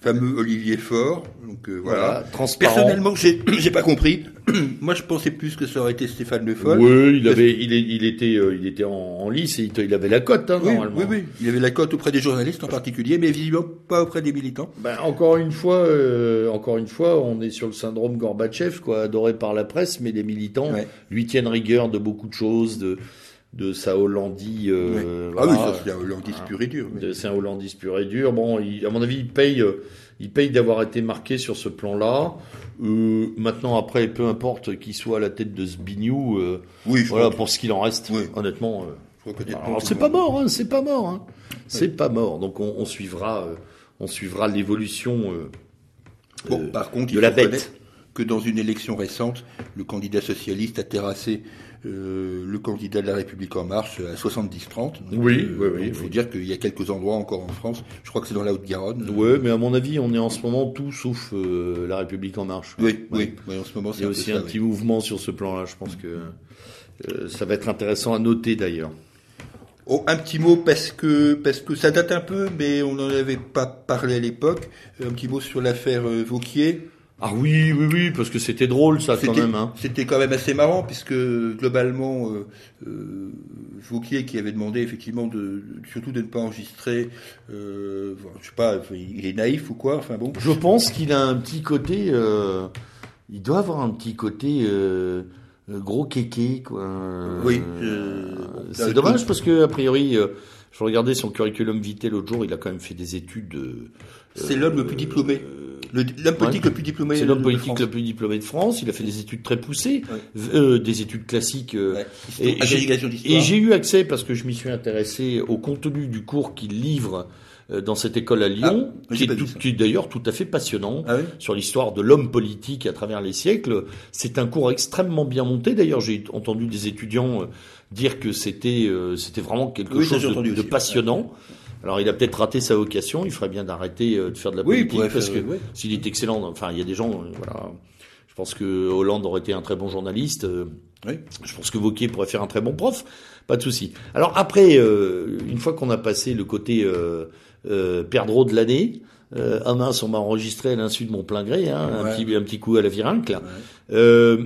fameux Olivier Faure. Donc euh, voilà. Personnellement, j'ai j'ai pas compris. Moi, je pensais plus que ça aurait été Stéphane Le Foll. Oui, il avait, il, était, euh, il était en, en lice et il, il avait la cote, hein, Oui, normalement. oui, oui. Il avait la cote auprès des journalistes en particulier, mais visiblement pas auprès des militants. Ben, encore une fois, euh, encore une fois, on est sur le syndrome Gorbatchev, quoi, adoré par la presse, mais les militants Ouais. lui tiennent rigueur de beaucoup de choses, de, de sa Hollandie. euh, ah oui, voilà. ça c'est un Hollandiste pur et dur. mais- C'est un Hollandiste pur et dur. Bon, il- à mon avis, il paye, euh, il paye d'avoir été marqué sur ce plan-là. Euh, maintenant, après, peu importe qu'il soit à la tête de Zbigniew, euh, Oui, voilà, crois, pour ce qu'il en reste. Oui. Honnêtement, euh, alors, c'est pas monde- mort, hein, c'est pas mort, hein. c'est pas mort. Donc on, on suivra, euh, on suivra l'évolution. euh, Bon, par contre, de il la faut bête. que dans une élection récente, le candidat socialiste a terrassé euh, le candidat de la République en marche à 70-30. Donc, Oui, euh, oui, donc, oui, Il faut oui. dire qu'il y a quelques endroits encore en France. Je crois que c'est dans la Haute-Garonne. Ouais, mais à mon avis, on est en ce moment tout sauf euh, la République en marche. Oui, Ouais. oui, oui, en ce moment, Il y a un aussi ça, un oui. petit mouvement sur ce plan-là. Je pense que ça va être intéressant à noter d'ailleurs. Oh, un petit mot parce que parce que ça date un peu, mais on n'en avait pas parlé à l'époque. Un petit mot sur l'affaire Vauquier. Ah oui, oui, oui, parce que c'était drôle ça quand C'était- même. Hein. C'était quand même assez marrant puisque globalement, euh, euh, Vauquier qui avait demandé effectivement de, de- surtout de ne pas enregistrer, euh, je sais pas, il est naïf ou quoi, enfin bon. Je pense qu'il a un petit côté. euh, il doit avoir un petit côté euh, gros kéké, quoi. Oui, c'est dommage tout- parce que a priori, euh, je regardais son curriculum vitae l'autre jour. Il a quand même fait des études. C'est l'homme le plus diplômé, l'homme politique le plus diplômé. C'est l'homme politique France. le plus diplômé de France. Il a fait des études très poussées, Ouais. euh, des études classiques. euh, Ouais. Et j'ai- Et eu accès, parce que je m'y suis intéressé, au contenu du cours qu'il livre euh, dans cette école à Lyon, Ah, qui est, d'ailleurs tout à fait passionnant, Ah oui sur l'histoire de l'homme politique à travers les siècles. C'est un cours extrêmement bien monté. D'ailleurs, j'ai entendu des étudiants euh, dire que c'était euh, c'était vraiment quelque Oui, chose de, passionnant. Alors, il a peut-être raté sa vocation. Il ferait bien d'arrêter euh, de faire de la Oui, politique pourrait parce que s'il est excellent, enfin, il y a des gens, euh, voilà. Je pense que Hollande aurait été un très bon journaliste. euh, Oui. je pense que Vauquier pourrait faire un très bon prof, pas de souci. Alors après, euh, une fois qu'on a passé le côté euh, euh, perdreau de l'année, euh, ah mince, on m'a enregistré à l'insu de mon plein gré, hein, un, petit, un petit coup à la virincle. Euh,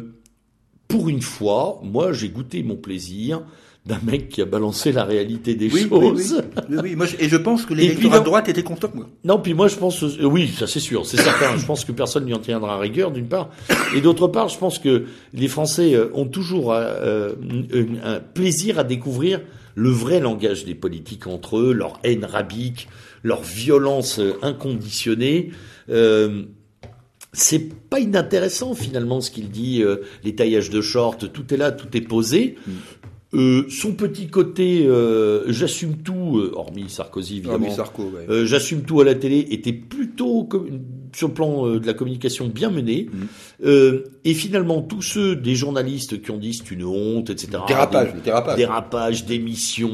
pour une fois, moi j'ai goûté mon plaisir d'un mec qui a balancé la réalité des Oui, choses. Oui, oui, moi, je- et je pense que puis, l'électorat de droite était content, moi. Non, puis moi je pense, euh, oui, ça c'est sûr, c'est certain. je pense que personne n'y en tiendra rigueur, d'une part, et d'autre part, je pense que les Français euh, ont toujours euh, un, un plaisir à découvrir le vrai langage des politiques entre eux, leur haine rabique, leur violence euh, inconditionnée. Euh, c'est pas inintéressant finalement ce qu'il dit, euh, les taillages de short, tout est là, tout est posé. Euh, son petit côté, euh, j'assume tout, euh, hormis Sarkozy évidemment. Sarko, ouais. Euh, J'assume tout à la télé était plutôt com- sur le plan euh, de la communication bien mené. Mhm. Euh, et finalement, tous ceux des journalistes qui ont dit c'est une honte, etc. dérapage, Des- dérapage. dérapage, démission,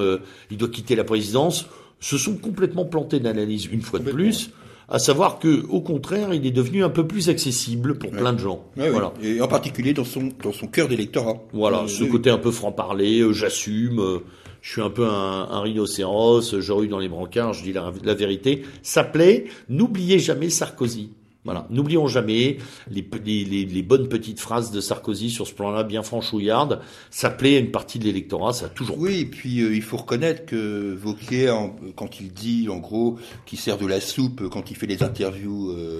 euh, il doit quitter la présidence, se sont complètement plantés d'analyse une fois de plus. À savoir que, au contraire, il est devenu un peu plus accessible pour plein de gens. Ouais, oui. voilà. Et en particulier dans son, dans son cœur d'électorat. Voilà, ce oui, côté un peu franc-parler, euh, j'assume, euh, je suis un peu un, un rhinocéros, je rue dans les brancards, je dis la, la vérité. Ça plaît, n'oubliez jamais Sarkozy. Voilà, n'oublions jamais les, les, les, les bonnes petites phrases de Sarkozy sur ce plan-là, bien franchouillardes. Ça plaît à une partie de l'électorat, ça a toujours Oui, et puis euh, il faut reconnaître que Vauquier, en- quand il dit en gros qu'il sert de la soupe quand il fait les interviews euh,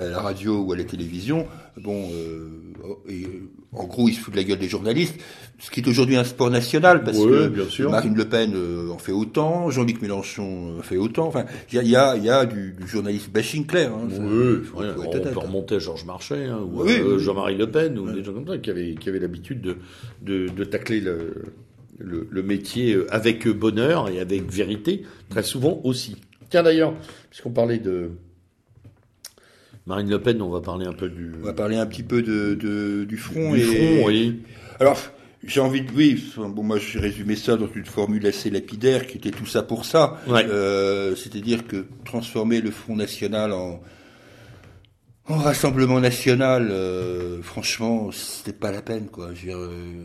à la radio ou à la télévision, bon, euh, et, euh, en gros il se fout de la gueule des journalistes, ce qui est aujourd'hui un sport national parce Ouais, que bien sûr. Marine Le Pen euh, en fait autant, Jean-Luc Mélenchon en fait autant, enfin il y a, il y a, il y a du, du journaliste bashing clair. Hein, ça- Oui, faut- ouais, faut être on peut remonter à Georges Marchais, hein, ou Oui, euh, oui. Jean-Marie Le Pen, ou Ouais. des gens comme ça, qui avaient, qui avaient l'habitude de, de, de tacler le, le, le métier euh, avec bonheur et avec vérité, très souvent aussi. Tiens d'ailleurs, puisqu'on parlait de Marine Le Pen, on va parler un peu du, On va parler un petit peu de, de- du front. du et, front, oui. Alors, j'ai envie de, oui, bon, moi, j'ai résumé ça dans une formule assez lapidaire qui était tout ça pour ça. Ouais. Euh, c'est-à-dire que transformer le Front National en, en Rassemblement National, euh, franchement, c'était pas la peine, quoi. Je veux dire, euh,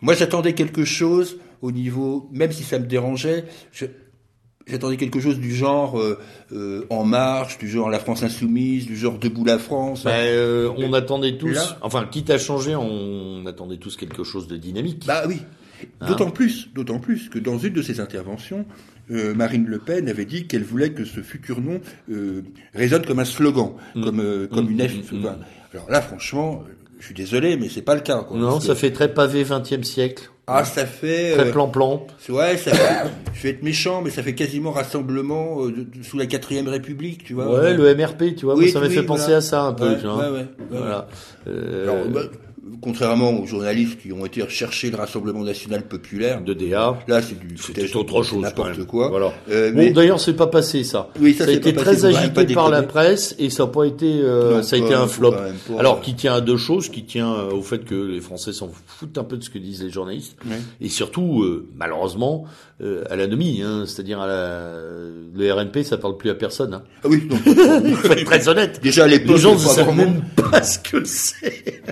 moi, j'attendais quelque chose au niveau, même si ça me dérangeait, je, j'attendais quelque chose du genre euh, euh, En Marche, du genre La France Insoumise, du genre Debout la France. Ben, euh, on attendait tous, enfin, quitte à changer, on attendait tous quelque chose de dynamique. Bah oui. D'autant plus, d'autant plus que dans une de ses interventions, euh, Marine Le Pen avait dit qu'elle voulait que ce futur nom euh, résonne comme un slogan, Mm. comme euh, comme Mm, une F. mm, enfin, Alors là, franchement, je suis désolé, mais c'est pas le cas. Quoi, non, ça que- fait très pavé 20e siècle. Ah, ça fait. Très euh, plan-plan. Ouais, ça fait, je vais être méchant, mais ça fait quasiment rassemblement euh, de- de- sous la quatrième République, tu vois. Ouais, le MRP, tu vois, Oui, moi, ça m'a oui, fait penser voilà. à ça un peu, Ouais, tu vois. ouais, ouais, ouais. Voilà. Alors, bah, contrairement aux journalistes qui ont été rechercher le Rassemblement national populaire, de DA. là c'est du C'était autre chose, n'importe quoi. Voilà. Euh, Bon, mais d'ailleurs, c'est pas passé ça. Oui, ça, ça a été pas très agité pas par la presse et ça n'a pas été, euh, Non, ça a pas- été un flop. Alors, qui tient à deux choses, qui tient euh, au fait que les Français s'en foutent un peu de ce que disent les journalistes, et surtout, euh, malheureusement, euh, à l'anomie, hein, c'est-à-dire à la, le RNP, ça parle plus à personne. Hein. Ah oui, non. Faut être très honnête. Déjà à l'époque, Les gens ne savent même pas ce que c'est.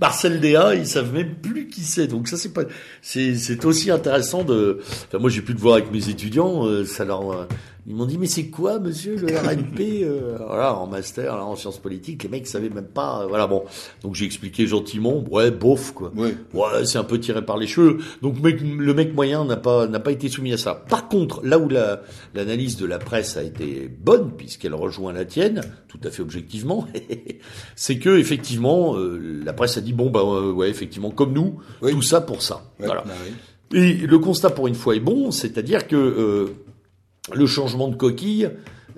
Marcel Déa, ils savent même plus qui c'est. Donc ça, c'est pas, c'est, aussi intéressant de. Enfin, moi, j'ai pu le voir avec mes étudiants. euh, ça leur, euh, ils m'ont dit, mais c'est quoi, monsieur, le RNP euh, Voilà, en master, là, en sciences politiques, les mecs savaient même pas. euh, voilà, bon. Donc j'ai expliqué gentiment. Ouais, bof, quoi. Ouais. Ouais, c'est un peu tiré par les cheveux. Donc mec- le mec moyen n'a pas n'a pas été soumis à ça. Par contre, là où la l'analyse de la presse a été bonne puisqu'elle rejoint la tienne, tout à fait objectivement, c'est que effectivement euh, la presse a dit bon bah euh, ouais effectivement comme nous Oui. tout ça pour ça. Ouais, Voilà. bah oui. Et le constat pour une fois est bon, c'est-à-dire que euh, le changement de coquille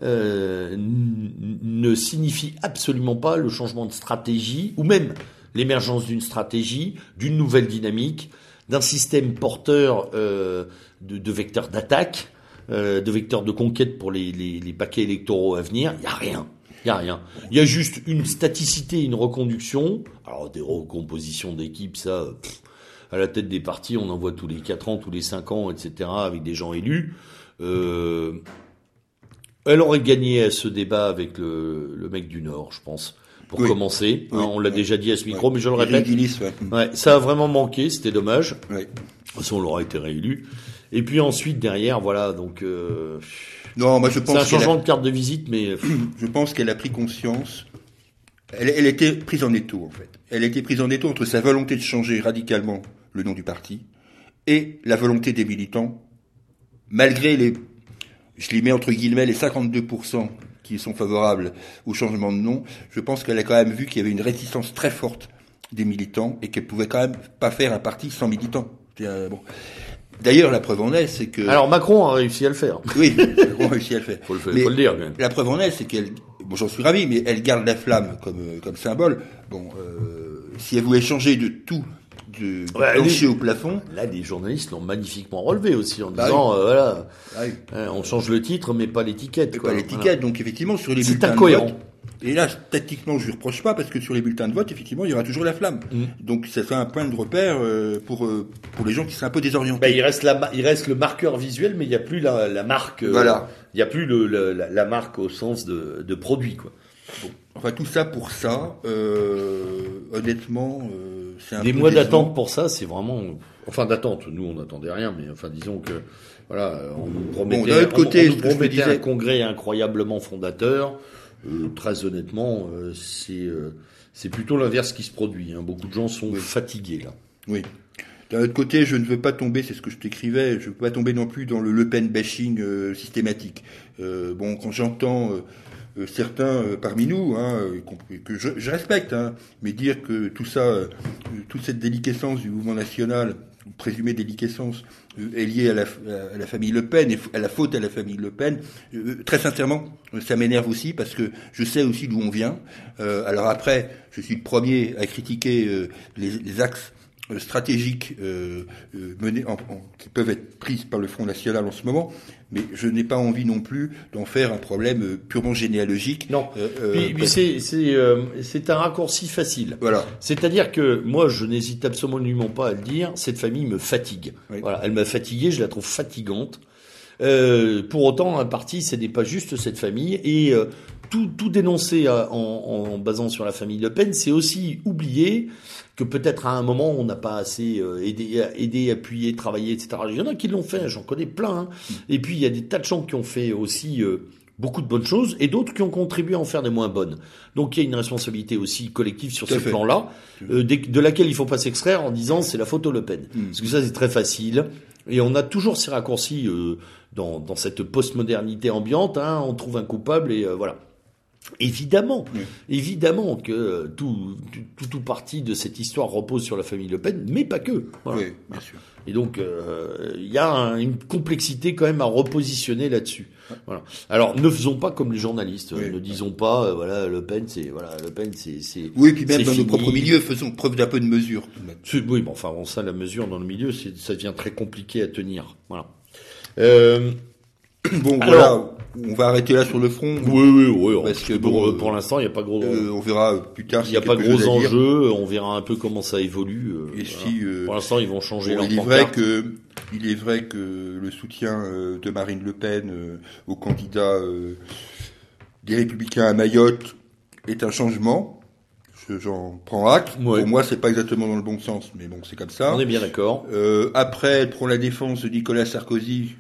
euh, ne signifie absolument pas le changement de stratégie ou même l'émergence d'une stratégie, d'une nouvelle dynamique, d'un système porteur euh, de, vecteurs d'attaque, euh, de vecteurs de conquête pour les, paquets électoraux à venir. Il y a rien. Il y a rien. Il y a juste une staticité, une reconduction. Alors des recompositions d'équipes, ça, à la tête des partis, on en voit tous les 4 ans, tous les 5 ans, etc., avec des gens élus. Euh, elle aurait gagné à ce débat avec le, le mec du Nord, je pense, pour Oui. commencer. Oui. Hein, on l'a déjà dit à ce micro, mais je le répète. Gillis, ouais. Ouais, ça a vraiment manqué, c'était dommage. De toute façon, on l'aura été réélu. Et puis ensuite, derrière, voilà, donc euh, Non, moi je c'est un pense changement a, de carte de visite, mais je pense qu'elle a pris conscience. Elle, elle était prise en étau en fait. Elle était prise en étau entre sa volonté de changer radicalement le nom du parti et la volonté des militants, malgré les, je les mets entre guillemets les 52% qui sont favorables au changement de nom. Je pense qu'elle a quand même vu qu'il y avait une réticence très forte des militants et qu'elle pouvait quand même pas faire un parti sans militants. Bon. D'ailleurs, la preuve en est, c'est que alors Macron a réussi à le faire. oui, on a réussi à le faire. Faut le, faut Mais le dire même. La preuve en est, c'est qu'elle, bon, j'en suis ravi, mais elle garde la flamme comme comme symbole. Bon, euh, si elle voulait changer de tout, du Ouais, plancher au plafond, Là, les journalistes l'ont magnifiquement relevé aussi en Bah disant, euh, voilà, ah oui, hein, on change le titre, mais pas l'étiquette. pas l'étiquette. Donc effectivement, sur les C'est bulletins incohérent. de vote. Et là, tactiquement, je lui reproche pas parce que sur les bulletins de vote, effectivement, il y aura toujours la flamme. Mm. Donc ça fait un point de repère euh, pour euh, pour les gens qui seraient un peu désorientés. Ben, il reste la, il reste le marqueur visuel, mais il n'y a plus la, la marque. euh, Voilà. Il n'y a plus le, le- la, la marque au sens de, de produit, quoi. Enfin, tout ça pour ça, euh, honnêtement, euh, c'est un Des peu mois d'attente pour ça, c'est vraiment, enfin d'attente. Nous, on n'attendait rien, mais enfin, disons que, voilà, on nous promettait, d'un autre on- côté, on, ce nous promettait un congrès incroyablement fondateur. Euh, très honnêtement, c'est, c'est plutôt l'inverse qui se produit. Hein. Beaucoup de gens sont Oui. fatigués là. Oui. D'un autre côté, je ne veux pas tomber, c'est ce que je t'écrivais, je ne veux pas tomber non plus dans le Le Pen bashing systématique. Bon, quand j'entends certains euh, parmi nous, hein, euh, que je, respecte, hein, mais dire que tout ça, euh, toute cette déliquescence du mouvement national, présumée déliquescence, euh, est liée à la, famille Le Pen, et à la faute à la famille Le Pen, euh, très sincèrement, euh, ça m'énerve aussi parce que je sais aussi d'où on vient. Euh, alors après, je suis le premier à critiquer euh, les, les axes euh, stratégiques euh, euh, menées en- en- qui peuvent être prises par le Front National en ce moment, mais je n'ai pas envie non plus d'en faire un problème euh, purement généalogique. Non. Euh, euh, c'est, c'est, euh, c'est un raccourci facile. voilà. C'est-à-dire que moi, je n'hésite absolument pas à le dire, cette famille me fatigue. Oui. Voilà, elle m'a fatigué, je la trouve fatigante. Euh, pour autant, un parti, ce n'est pas juste cette famille. Et euh, tout, tout dénoncer en, en, basant sur la famille Le Pen, c'est aussi oublier que peut-être à un moment on n'a pas assez aidé, aidé, appuyé, travaillé, etc. Il y en a qui l'ont fait, j'en connais plein. Hein. Et puis il y a des tas de gens qui ont fait aussi beaucoup de bonnes choses et d'autres qui ont contribué à en faire des moins bonnes. Donc il y a une responsabilité aussi collective sur ce plan-là, euh, de laquelle il faut pas s'extraire en disant c'est la photo Le Pen. Mm. Parce que ça c'est très facile. Et on a toujours ces raccourcis euh, dans, dans cette postmodernité ambiante. Hein, on trouve un coupable et euh, voilà. Évidemment, évidemment que tout, tout, tout, parti de cette histoire repose sur la famille Le Pen, mais pas que. Oui, bien sûr. Et donc, euh, il y a une complexité quand même à repositionner là-dessus. Voilà. Alors, ne faisons pas comme les journalistes. Ne disons pas, euh, voilà, Le Pen, c'est voilà, Le Pen, c'est c'est. Oui, puis même dans nos propres milieux, faisons preuve d'un peu de mesure. Oui, bon, enfin, bon, ça, la mesure dans le milieu, ça devient très compliqué à tenir. Voilà. Euh, bon, voilà on va arrêter là sur le front. Oui, oui, oui. Parce que pour, pour l'instant, il n'y a pas gros. Euh, on verra plus tard. Il n'y a pas gros enjeux. On verra un peu comment ça évolue. Euh, Et si, euh, pour l'instant, ils vont changer bon, Il est vrai que il est vrai que le soutien de Marine Le Pen au candidat des Républicains à Mayotte est un changement. J'en prends acte. Pour moi, c'est pas exactement dans le bon sens, mais bon, c'est comme ça. On est bien d'accord. après, elle prend la défense de Nicolas Sarkozy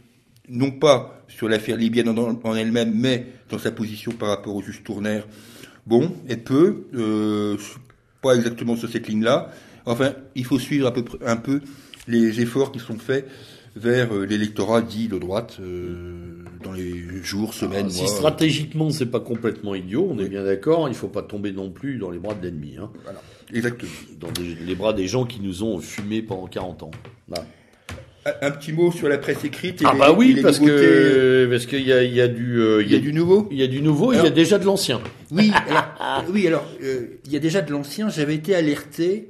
non pas sur l'affaire libyenne en, elle-même, mais dans sa position par rapport au juge Tournaire. Bon, elle peut, euh, pas exactement sur cette ligne-là. Enfin, il faut suivre un peu, un peu les efforts qui sont faits vers euh, l'électorat dit de droite euh, dans les jours, semaines, ah, Si stratégiquement c'est pas complètement idiot, on est bien d'accord, il faut pas tomber non plus dans les bras de l'ennemi. Hein. Voilà, exactement. Dans les bras des gens qui nous ont fumé pendant 40 ans. Un petit mot sur la presse écrite. Et ah bah oui, parce que parce qu'il y a, il y a du euh, il y, a du nouveau. Il y a du nouveau. il y a déjà de l'ancien. Oui, alors, oui. Alors euh, il y a déjà de l'ancien. J'avais été alerté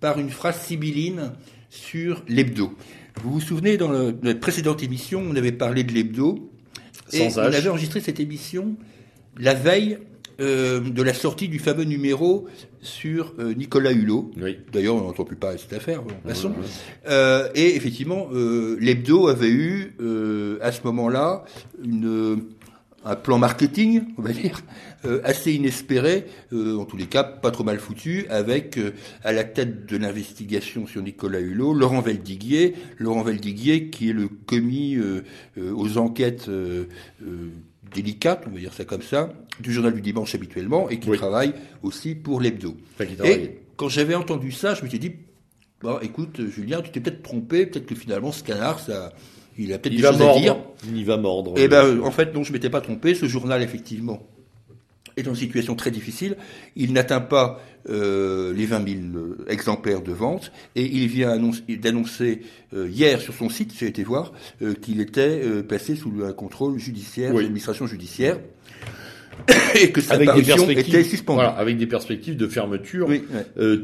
par une phrase sibylline sur l'hebdo. Vous vous souvenez dans le, la précédente émission, on avait parlé de l'hebdo. Et on avait enregistré cette émission la veille euh, de la sortie du fameux numéro sur euh, Nicolas Hulot. D'ailleurs, on n'entend plus parler de cette affaire. Euh, et effectivement, euh, l'hebdo avait eu, à ce moment-là, une un plan marketing, on va dire, assez inespéré, en tous les cas pas trop mal foutu, avec à la tête de l'investigation sur Nicolas Hulot, Laurent Veldiguier, Laurent Veldiguier qui est le commis aux enquêtes délicate, on va dire ça comme ça, du journal du dimanche habituellement, et qui travaille aussi pour l'hebdo. Et quand j'avais entendu ça, je me suis dit, bon, écoute, Julien, tu t'es peut-être trompé, peut-être que finalement ce canard, ça, il a peut-être des choses à dire. Il va mordre. Et eh ben, en fait, non, je m'étais pas trompé. Ce journal, effectivement, est dans une situation très difficile. Il n'atteint pas euh, les 20 000 euh, exemplaires de vente et il vient d'annoncer euh, hier sur son site, j'ai été voir, qu'il était passé sous un contrôle judiciaire, oui. l'administration judiciaire. et que sa avec parution était suspendue. avec des perspectives de fermeture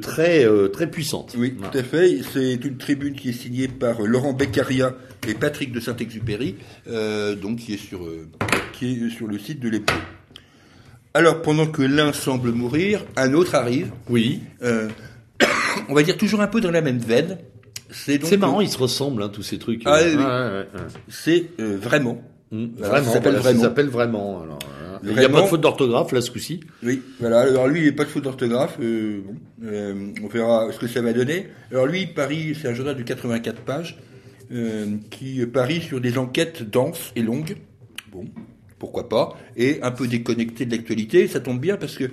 très très puissantes. Oui, tout à fait. C'est une tribune qui est signée par Laurent Beccaria et Patrick de Saint-Exupéry, donc qui est sur qui est sur le site de l'EPO. Alors, pendant que l'un semble mourir, un autre arrive. Oui. Euh, on va dire toujours un peu dans la même veine. C'est marrant, ils se ressemblent, hein, tous ces trucs. Ah, oui. C'est euh, vraiment. Mmh, vraiment, ça s'appelle vraiment. Ça s'appelle vraiment. Alors, hein. Il n'y a pas de faute d'orthographe là ce coup-ci. Oui, voilà. Alors lui, il n'y a pas de faute d'orthographe. Euh, bon, euh, on verra ce que ça va donner. Alors lui, Paris, c'est un journal de 84 pages qui parie sur des enquêtes denses et longues. Bon, pourquoi pas, et un peu déconnecté de l'actualité. Ça tombe bien parce que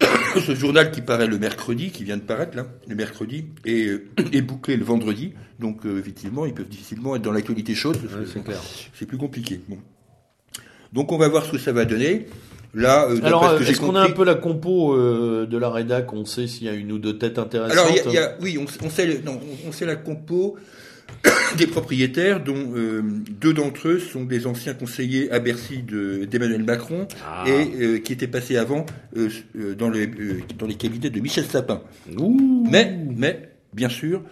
ce journal qui paraît le mercredi, qui vient de paraître là, le mercredi, est, est bouclé le vendredi. Donc euh, effectivement, ils peuvent difficilement être dans l'actualité chaude. c'est plus compliqué. Bon. Donc on va voir ce que ça va donner. Là, euh, Alors, est-ce qu'on a un peu la compo euh, de la rédac? On sait s'il y a une ou deux têtes intéressantes. Alors, y a, y a, oui, on, on sait, non, on sait la compo. des propriétaires dont euh, deux d'entre eux sont des anciens conseillers à Bercy d'Emmanuel Macron ah. et euh, qui étaient passés avant euh, dans, les, dans les cabinets de Michel Sapin. Mais, mais, bien sûr,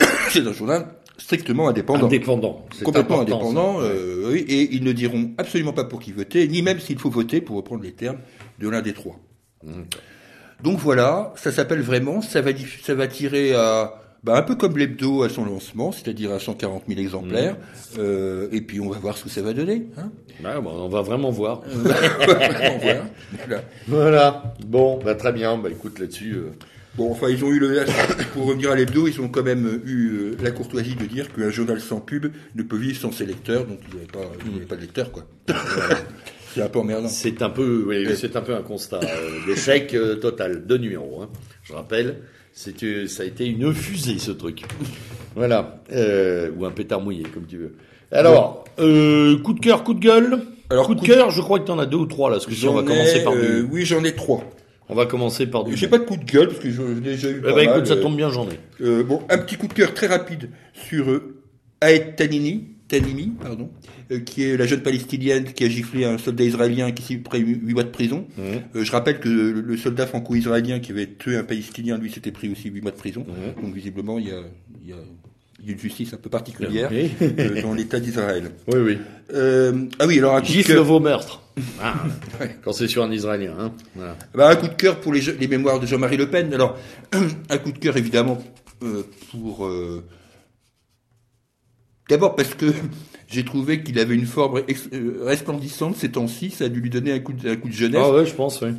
c'est un journal strictement indépendant. Indépendant. Complètement indépendant, oui, et ils ne diront absolument pas pour qui voter, ni même s'il faut voter, pour reprendre les termes de l'un des trois. Mmh. Donc voilà, ça s'appelle vraiment, ça va, ça va tirer à bah, un peu comme l'hebdo à son lancement, c'est-à-dire à 140 000 exemplaires. Mmh. Euh, et puis on va voir ce que ça va donner. Hein bah, on va vraiment voir. voilà. voilà. Bon, bah, très bien. Bah, écoute là-dessus. Euh, Bon, enfin, ils ont eu le. Pour revenir à l'hebdo, ils ont quand même eu euh, la courtoisie de dire qu'un journal sans pub ne peut vivre sans ses lecteurs, donc ils n'avaient pas, mmh. pas de lecteurs, quoi. c'est un peu emmerdant. C'est un peu, oui, c'est un peu un constat euh, d'échec euh, total. Deux numéros, hein. je rappelle. C'est, ça a été une fusée, ce truc. voilà. ou un pétard mouillé, comme tu veux. Alors, coup de cœur, coup de gueule. Alors, coup, de cœur, je crois que tu en as deux ou trois là, parce que si on va commencer par deux. Oui, j'en ai trois. On va commencer par du. J'ai pas de coup de gueule parce que j'ai déjà eu. Eh ben, écoute, ça tombe bien, j'en ai. Euh, bon, un petit coup de cœur très rapide sur euh, Pardon, euh, qui est la jeune palestinienne qui a giflé un soldat israélien qui s'est pris 8 mois de prison. Mmh. Euh, je rappelle que le, soldat franco-israélien qui avait tué un palestinien, lui, s'était pris aussi 8 mois de prison. Mmh. Donc visiblement, il y a, il y a une justice un peu particulière euh, dans l'État d'Israël. Oui, oui. Euh, ah oui, alors un coup Gifle vos meurtres. Ah, quand c'est sur un Israélien. Hein. Voilà. Bah, un coup de cœur pour les, les mémoires de Jean-Marie Le Pen. Alors, un coup de cœur évidemment euh, pour... Euh, d'abord parce que j'ai trouvé qu'il avait une forme euh, resplendissante ces temps-ci. Ça a dû lui donner un coup de, un coup de jeunesse. Ah ouais, je pense, oui.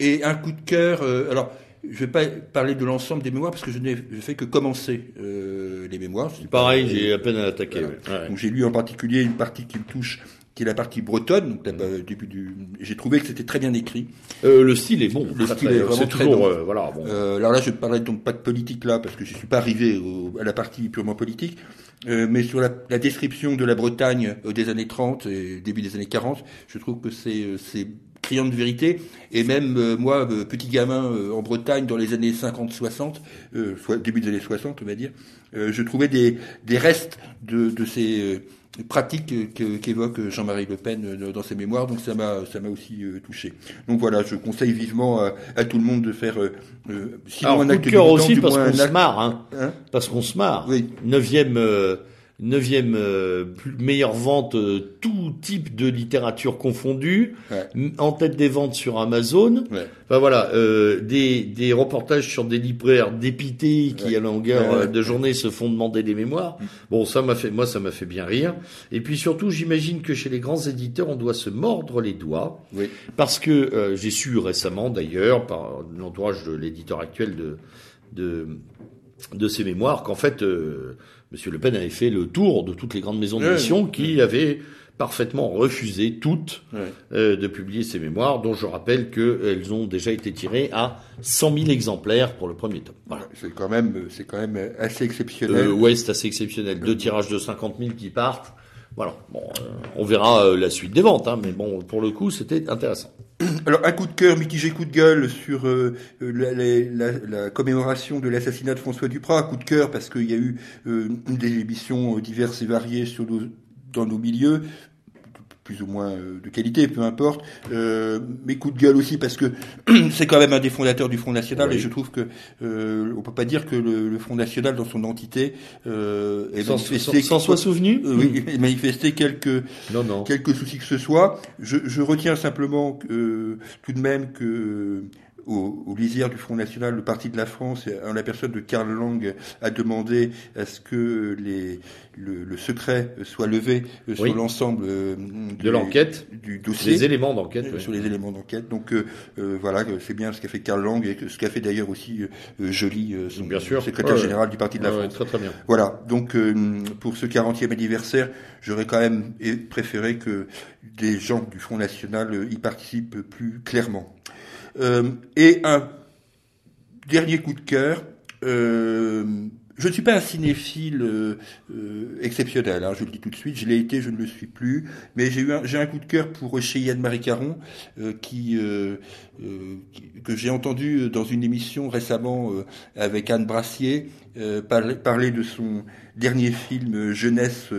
et un coup de cœur... alors je ne vais pas parler de l'ensemble des mémoires parce que je n'ai fait que commencer euh, les mémoires. Pareil, j'ai à peine à attaquer. Donc j'ai lu en particulier une partie qui me touche, qui est la partie bretonne. Donc mm. début du, j'ai trouvé que c'était très bien écrit. Euh, le style est bon. Le style est vraiment très bon. Euh, voilà. Bon. Euh, alors là, je ne parlerai donc pas de politique là parce que je ne suis pas arrivé à la partie purement politique. Euh, mais sur la, la, description de la Bretagne des années 30 et début des années 40, je trouve que c'est criant de vérité. Et même euh, moi, euh, petit gamin euh, en Bretagne dans les années 50-60, soit début des années 60, on va dire, je trouvais des, des restes de, de ces pratiques qu'évoque Jean-Marie Le Pen dans ses mémoires. Donc ça m'a ça m'a aussi touché. Donc voilà, je conseille vivement à, tout le monde de faire sinon un acte de cœur aussi parce qu'on se marre, hein, hein? Parce qu'on se marre. Oui. Neuvième neuvième euh, meilleure vente euh, tout type de littérature confondue, en tête des ventes sur Amazon. Ouais. Enfin voilà, euh, des, des reportages sur des libraires dépités qui à longueur euh, de journée se font demander des mémoires. Mm. Bon, ça m'a fait, moi ça m'a fait bien rire. Et puis surtout, j'imagine que chez les grands éditeurs, on doit se mordre les doigts, oui. parce que j'ai su récemment d'ailleurs par l'entourage de l'éditeur actuel de de de ces mémoires qu'en fait Monsieur Le Pen avait fait le tour de toutes les grandes maisons d'édition qui avaient parfaitement refusé toutes euh, de publier ces mémoires, dont je rappelle qu'elles ont déjà été tirées à 100 000 exemplaires pour le premier tome. Voilà. C'est quand même, c'est quand même assez exceptionnel. Euh, ouais, c'est assez exceptionnel. Deux tirages de 50 000 qui partent. Voilà. Bon, euh, on verra euh, la suite des ventes, hein, mais bon, pour le coup, c'était intéressant. Alors, un coup de cœur, mitigé coup de gueule sur euh, la, la, commémoration de l'assassinat de François Duprat. Un coup de cœur parce qu'il y a eu des émissions diverses et variées dans nos milieux plus ou moins euh, de qualité, peu importe. Euh, mes coups de gueule aussi parce que c'est quand même un des fondateurs du Front National et je trouve que euh, on peut pas dire que le, le Front National dans son entité euh, est manifesté, s'en soit souvenu, euh, oui, manifesté quelques non, non. quelques soucis que ce soit. Je, je retiens simplement que, tout de même que au, au lisière du Front National, le Parti de la France, en la personne de Karl Lang, a demandé à ce que les, le, le secret soit levé euh, sur l'ensemble euh, de l'enquête, du dossier, les éléments d'enquête, euh, sur les éléments d'enquête. Donc euh, voilà, c'est bien ce qu'a fait Karl Lang et ce qu'a fait d'ailleurs aussi Joly, son bien sûr. secrétaire général du Parti de la France. Très, très bien. Voilà. Donc pour ce 40e anniversaire, j'aurais quand même préféré que des gens du Front National y participent plus clairement. Euh, et un dernier coup de cœur. Euh, je ne suis pas un cinéphile euh, exceptionnel, hein, je le dis tout de suite. Je l'ai été, je ne le suis plus. Mais j'ai eu un, j'ai un coup de cœur pour Cheyenne Marie Caron, que j'ai entendu dans une émission récemment avec Anne Brassier parler, parler de son dernier film jeunesse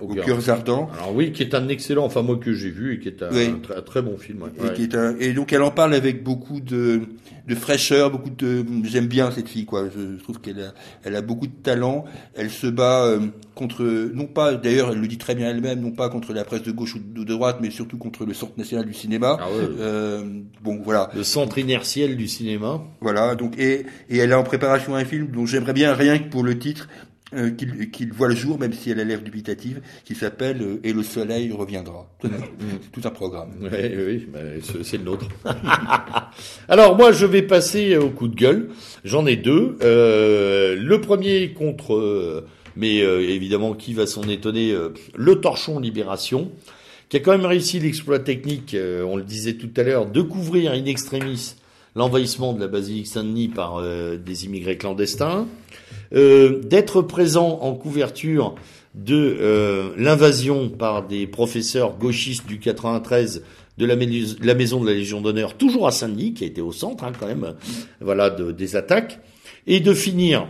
au, cœur ardents. Alors oui, qui est un excellent, enfin moi que j'ai vu et qui est un, très, bon film. Et, qui est un, et donc elle en parle avec beaucoup de, de fraîcheur, beaucoup de. J'aime bien cette fille, quoi. Je, trouve qu'elle a, elle a beaucoup de talent. Elle se bat contre, non pas, d'ailleurs, elle le dit très bien elle-même, non pas contre la presse de gauche ou de droite, mais surtout contre le Centre national du cinéma. Ah euh, bon, voilà. Le centre inertiel du cinéma. Voilà. Donc, et, et elle a en préparation un film dont j'aimerais bien rien que pour le titre. Euh, qu'il voit le jour, même si elle a l'air dubitative, qui s'appelle euh, Et le soleil reviendra. C'est tout un programme. Oui, oui, c'est le nôtre. Alors moi, je vais passer au coup de gueule. J'en ai deux. Euh, le premier contre euh, mais euh, évidemment, qui va s'en étonner euh, Le Torchon Libération, qui a quand même réussi l'exploit technique, euh, on le disait tout à l'heure, de couvrir in extremis l'envahissement de la basilique Saint-Denis par des immigrés clandestins, d'être présent en couverture de l'invasion par des professeurs gauchistes du 93 de la, maison de la Légion d'honneur, toujours à Saint-Denis, qui a été au centre hein, quand même, voilà, des attaques, et de finir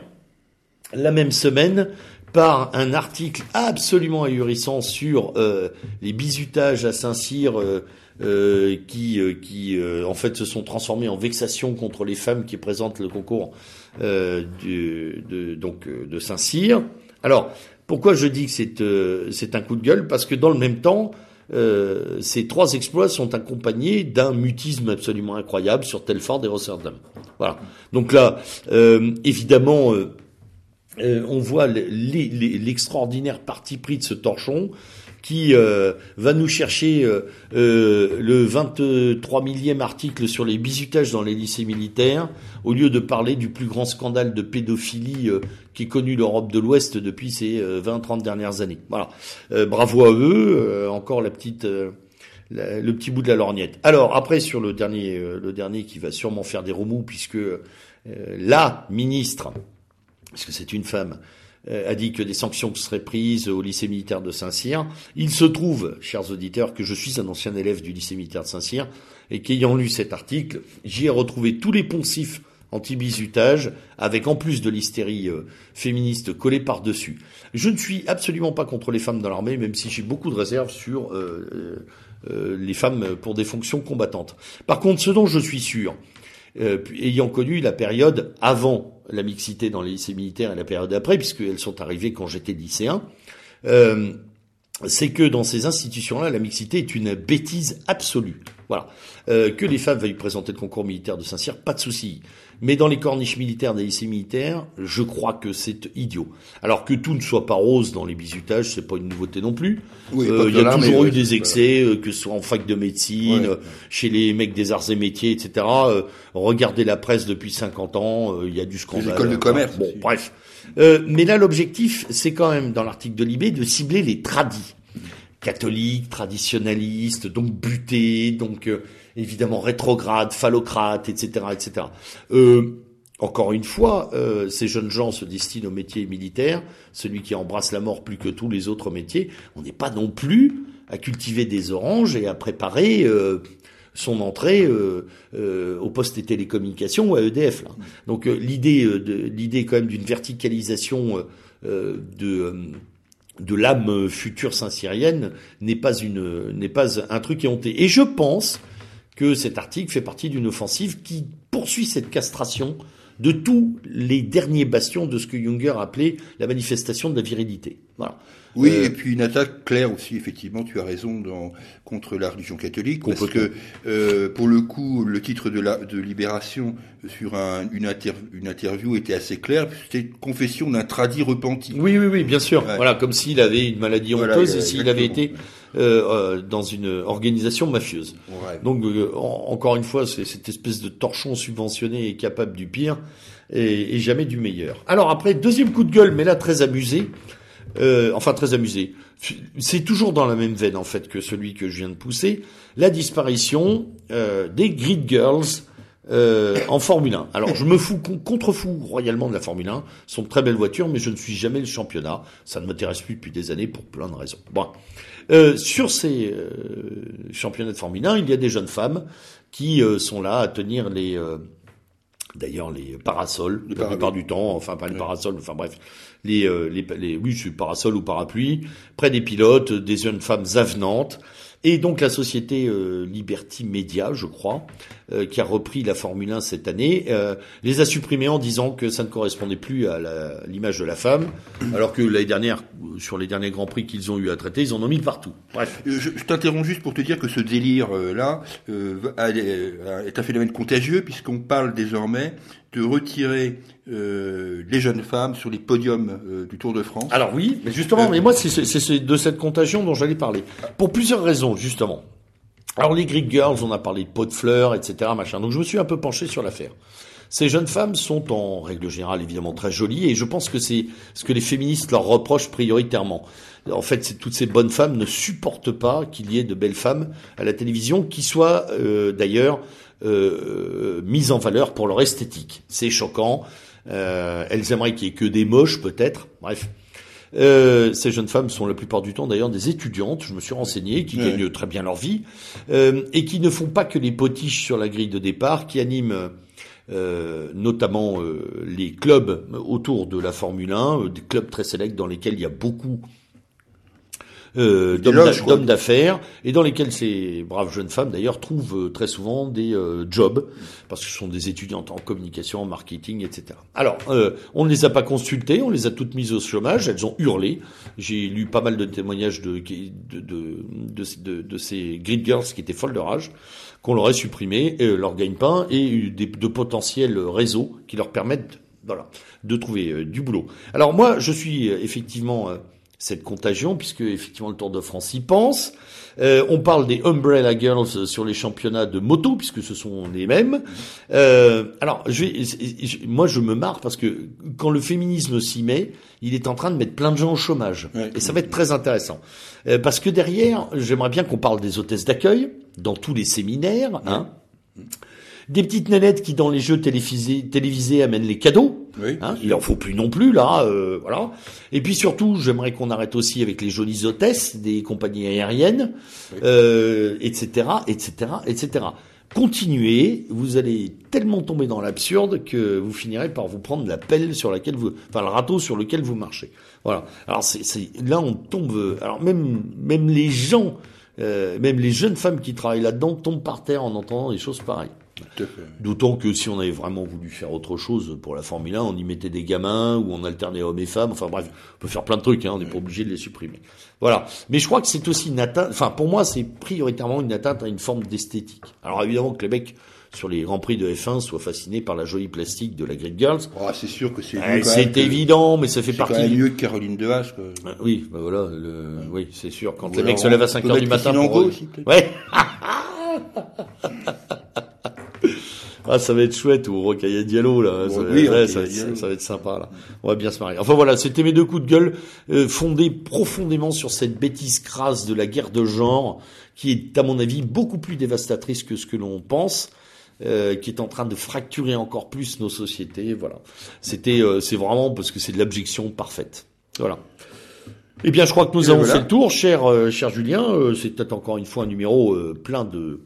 la même semaine par un article absolument ahurissant sur euh, les bizutages à Saint-Cyr euh, euh, qui, qui en fait se sont transformés en vexation contre les femmes qui présentent le concours du, de, donc de Saint-Cyr. Alors pourquoi je dis que c'est c'est un coup de gueule? Parce que dans le même temps, ces trois exploits sont accompagnés d'un mutisme absolument incroyable sur Telford et Rotterdam. Voilà. Donc là, évidemment euh, on voit l'extraordinaire parti pris de ce torchon qui euh, va nous chercher euh, le 23 millième article sur les bizutages dans les lycées militaires, au lieu de parler du plus grand scandale de pédophilie qui est connu l'Europe de l'Ouest depuis ces 20-30 dernières années. Voilà. bravo à eux. encore le petit bout de la lorgnette. Alors après sur le dernier, le dernier qui va sûrement faire des remous puisque la ministre parce que c'est une femme, euh, a dit que des sanctions seraient prises au lycée militaire de Saint-Cyr. Il se trouve, chers auditeurs, que je suis un ancien élève du lycée militaire de Saint-Cyr et qu'ayant lu cet article, j'y ai retrouvé tous les poncifs anti-bizutage, avec en plus de l'hystérie euh, féministe collée par-dessus. Je ne suis absolument pas contre les femmes dans l'armée, même si j'ai beaucoup de réserves sur euh, les femmes pour des fonctions combattantes. Par contre, ce dont je suis sûr, ayant connu la période avant la mixité dans les lycées militaires et la période après, puisqu'elles sont arrivées quand j'étais lycéen, euh, c'est que dans ces institutions-là, la mixité est une bêtise absolue. Voilà. Euh, que les femmes veuillent présenter le concours militaire de Saint-Cyr, pas de souci. Mais dans les corniches militaires des lycées militaires, je crois que c'est idiot. Alors que tout ne soit pas rose dans les bizutages, c'est pas une nouveauté non plus. Euh, il y a toujours eu des excès, euh, que ce soit en fac de médecine, chez les mecs des arts et métiers, etc. regardez la presse depuis 50 ans, il y a du scandale. Les écoles de commerce. Bon, bref. mais là, l'objectif, c'est quand même, dans l'article de Libé, de cibler les tradis catholiques, traditionnalistes, donc butés, donc évidemment rétrograde, phallocrate, etc., etc. Euh, encore une fois, euh, ces jeunes gens se destinent au métier militaire, celui qui embrasse la mort plus que tous les autres métiers. On n'est pas non plus à cultiver des oranges et à préparer euh, son entrée au poste des télécommunications ou à EDF. Donc l'idée, l'idée quand même d'une verticalisation de l'âme future saint-syrienne n'est pas n'est pas un truc éhonté. Et je pense que cet article fait partie d'une offensive qui poursuit cette castration de tous les derniers bastions de ce que Junger appelait la manifestation de la virilité. Voilà. Oui, euh, et puis une attaque claire aussi, effectivement, tu as raison, dans, contre la religion catholique, parce que euh, pour le coup, le titre de, la, de Libération sur un, une, une interview était assez clair, c'était confession d'un tradit repenti. Oui, oui, oui, bien sûr. Voilà, comme s'il avait une maladie honteuse et s'il avait été euh, euh, dans une organisation mafieuse. Donc, euh, encore une fois, c'est cette espèce de torchon subventionné et capable du pire et, et jamais du meilleur. Alors après, deuxième coup de gueule, mais là très amusé. Euh, enfin très amusé. C'est toujours dans la même veine en fait que celui que je viens de pousser, la disparition euh, des Grid Girls euh, en Formule 1. Alors je me fous contrefous royalement de la Formule 1, ce sont de très belles voitures, mais je ne suis jamais le championnat. Ça ne m'intéresse plus depuis des années pour plein de raisons. Bon. Euh, sur ces euh, championnats de Formule 1, il y a des jeunes femmes qui sont là à tenir les D'ailleurs, les parasols, la plupart du temps, enfin pas les parasols, enfin bref, les, euh, les, les oui, c'est parasol ou parapluie, près des pilotes, des jeunes femmes avenantes, et donc la société euh, Liberty Media, je crois, euh, qui a repris la Formule 1 cette année, euh, les a supprimés en disant que ça ne correspondait plus à l'image de la femme, alors que l'année dernière, sur les derniers grands prix qu'ils ont eu à traiter, ils en ont mis partout. Bref. Je, je t'interromps juste pour te dire que ce délire-là est un phénomène contagieux puisqu'on parle désormais de retirer euh, les jeunes femmes sur les podiums euh, du Tour de France. Alors oui, mais justement, euh, mais moi c'est de cette contagion dont j'allais parler. Pour plusieurs raisons, justement. Alors les Greek Girls, on a parlé de pot de fleurs, etc. Machin. Donc je me suis un peu penché sur l'affaire. Ces jeunes femmes sont en règle générale évidemment très jolies et je pense que c'est ce que les féministes leur reprochent prioritairement. En fait, toutes ces bonnes femmes ne supportent pas qu'il y ait de belles femmes à la télévision qui soient d'ailleurs euh, mises en valeur pour leur esthétique. C'est choquant. Euh, elles aimeraient qu'il y ait que des moches, peut-être. Bref. Euh, ces jeunes femmes sont la plupart du temps d'ailleurs des étudiantes, je me suis renseigné, qui gagnent très bien leur vie, euh, et qui ne font pas que les potiches sur la grille de départ, qui animent euh, notamment euh, les clubs autour de la Formule 1, des clubs très sélects dans lesquels il y a beaucoup euh, d'hommes d'affaires et dans lesquels ces braves jeunes femmes d'ailleurs trouvent euh, très souvent des euh, jobs parce que ce sont des étudiantes en communication, en marketing, etc. Alors, euh, on ne les a pas consultées, on les a toutes mises au chômage, elles ont hurlé. J'ai lu pas mal de témoignages de de, de, de, de ces grid girls qui étaient folles de rage qu'on leur ait supprimé euh, leur gagne-pain et des, de potentiels réseaux qui leur permettent voilà, de trouver du boulot. Alors moi, je suis effectivement cette contagion, puisque effectivement le Tour de France y pense. Euh, on parle des Umbrella Girls sur les championnats de moto, puisque ce sont les mêmes. Euh, alors, je moi, je me marre parce que quand le féminisme s'y met, il est en train de mettre plein de gens au chômage, et ça va être très intéressant. Euh, parce que derrière, j'aimerais bien qu'on parle des hôtesses d'accueil dans tous les séminaires. Hein. Des petites nénettes qui, dans les jeux télévisés, télévisés amènent les cadeaux. Oui, hein, il en faut plus non plus là, euh, voilà. Et puis surtout, j'aimerais qu'on arrête aussi avec les jolies hôtesses des compagnies aériennes, euh, etc., etc., etc. Continuez, vous allez tellement tomber dans l'absurde que vous finirez par vous prendre la pelle sur laquelle vous, enfin le râteau sur lequel vous marchez. Voilà. Alors c'est, là on tombe. Alors même même les gens, euh, même les jeunes femmes qui travaillent là-dedans tombent par terre en entendant des choses pareilles. D'autant que si on avait vraiment voulu faire autre chose pour la Formule 1, on y mettait des gamins ou on alternait hommes et femmes. Enfin bref, on peut faire plein de trucs. Hein, on n'est pas obligé de les supprimer. Voilà. Mais je crois que c'est aussi une atteinte. Enfin, pour moi, c'est prioritairement une atteinte à une forme d'esthétique. Alors évidemment que les mecs sur les grands prix de F1 soient fascinés par la jolie plastique de la Grid Girls. Oh, c'est sûr que c'est. Eh, c'est évident, mais ça fait partie. C'est mieux que Caroline de Haas. Ah, oui, bah voilà. Le... Oui, c'est sûr. Quand les mecs se lèvent à 5 heures du matin. Pour... Aussi, ouais. Ah, ça va être chouette, ou Rocaille Diallo, là. ça, oui, va, ça, va être sympa, là. On va bien se marier. Enfin voilà, c'était mes deux coups de gueule, euh, fondés profondément sur cette bêtise crasse de la guerre de genre, qui est, à mon avis, beaucoup plus dévastatrice que ce que l'on pense. Euh, qui est en train de fracturer encore plus nos sociétés. Voilà. C'était, euh, c'est vraiment parce que c'est de l'abjection parfaite. Voilà. Eh bien, je crois que nous avons fait le tour, cher, euh, cher Julien. Euh, c'est peut-être encore une fois un numéro plein de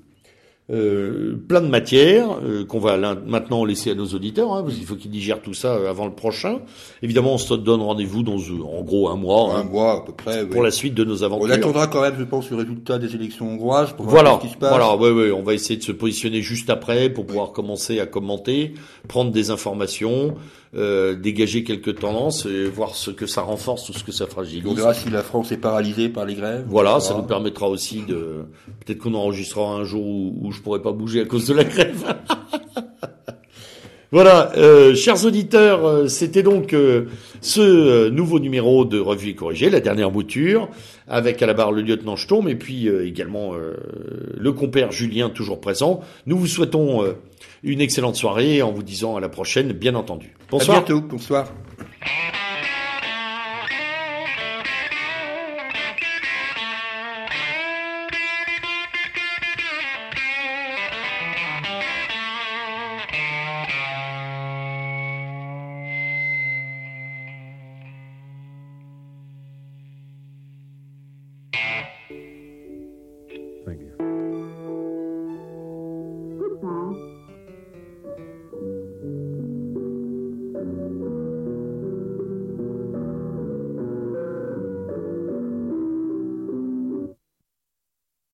euh, plein de matières euh, qu'on va maintenant laisser à nos auditeurs, hein, parce qu'il faut qu'ils digèrent tout ça euh, avant le prochain. Évidemment, on se donne rendez-vous dans en gros un mois. Un hein, mois à peu près. Pour la suite de nos aventures. On attendra quand même, je pense, le résultat des élections hongroises pour voir ce qui se passe. Voilà, oui, oui, on va essayer de se positionner juste après pour pouvoir commencer à commenter, prendre des informations. Euh, dégager quelques tendances et voir ce que ça renforce ou ce que ça fragilise. On verra si la France est paralysée par les grèves. Voilà, ça nous permettra aussi de peut-être qu'on enregistrera un jour où, où je pourrais pas bouger à cause de la grève. Voilà, euh, chers auditeurs, euh, c'était donc euh, ce nouveau numéro de Revue et Corrigée, la dernière mouture, avec à la barre le lieutenant Sturm et puis également le compère Julien toujours présent. Nous vous souhaitons une excellente soirée en vous disant à la prochaine, bien entendu. Bonsoir. À bientôt, bonsoir.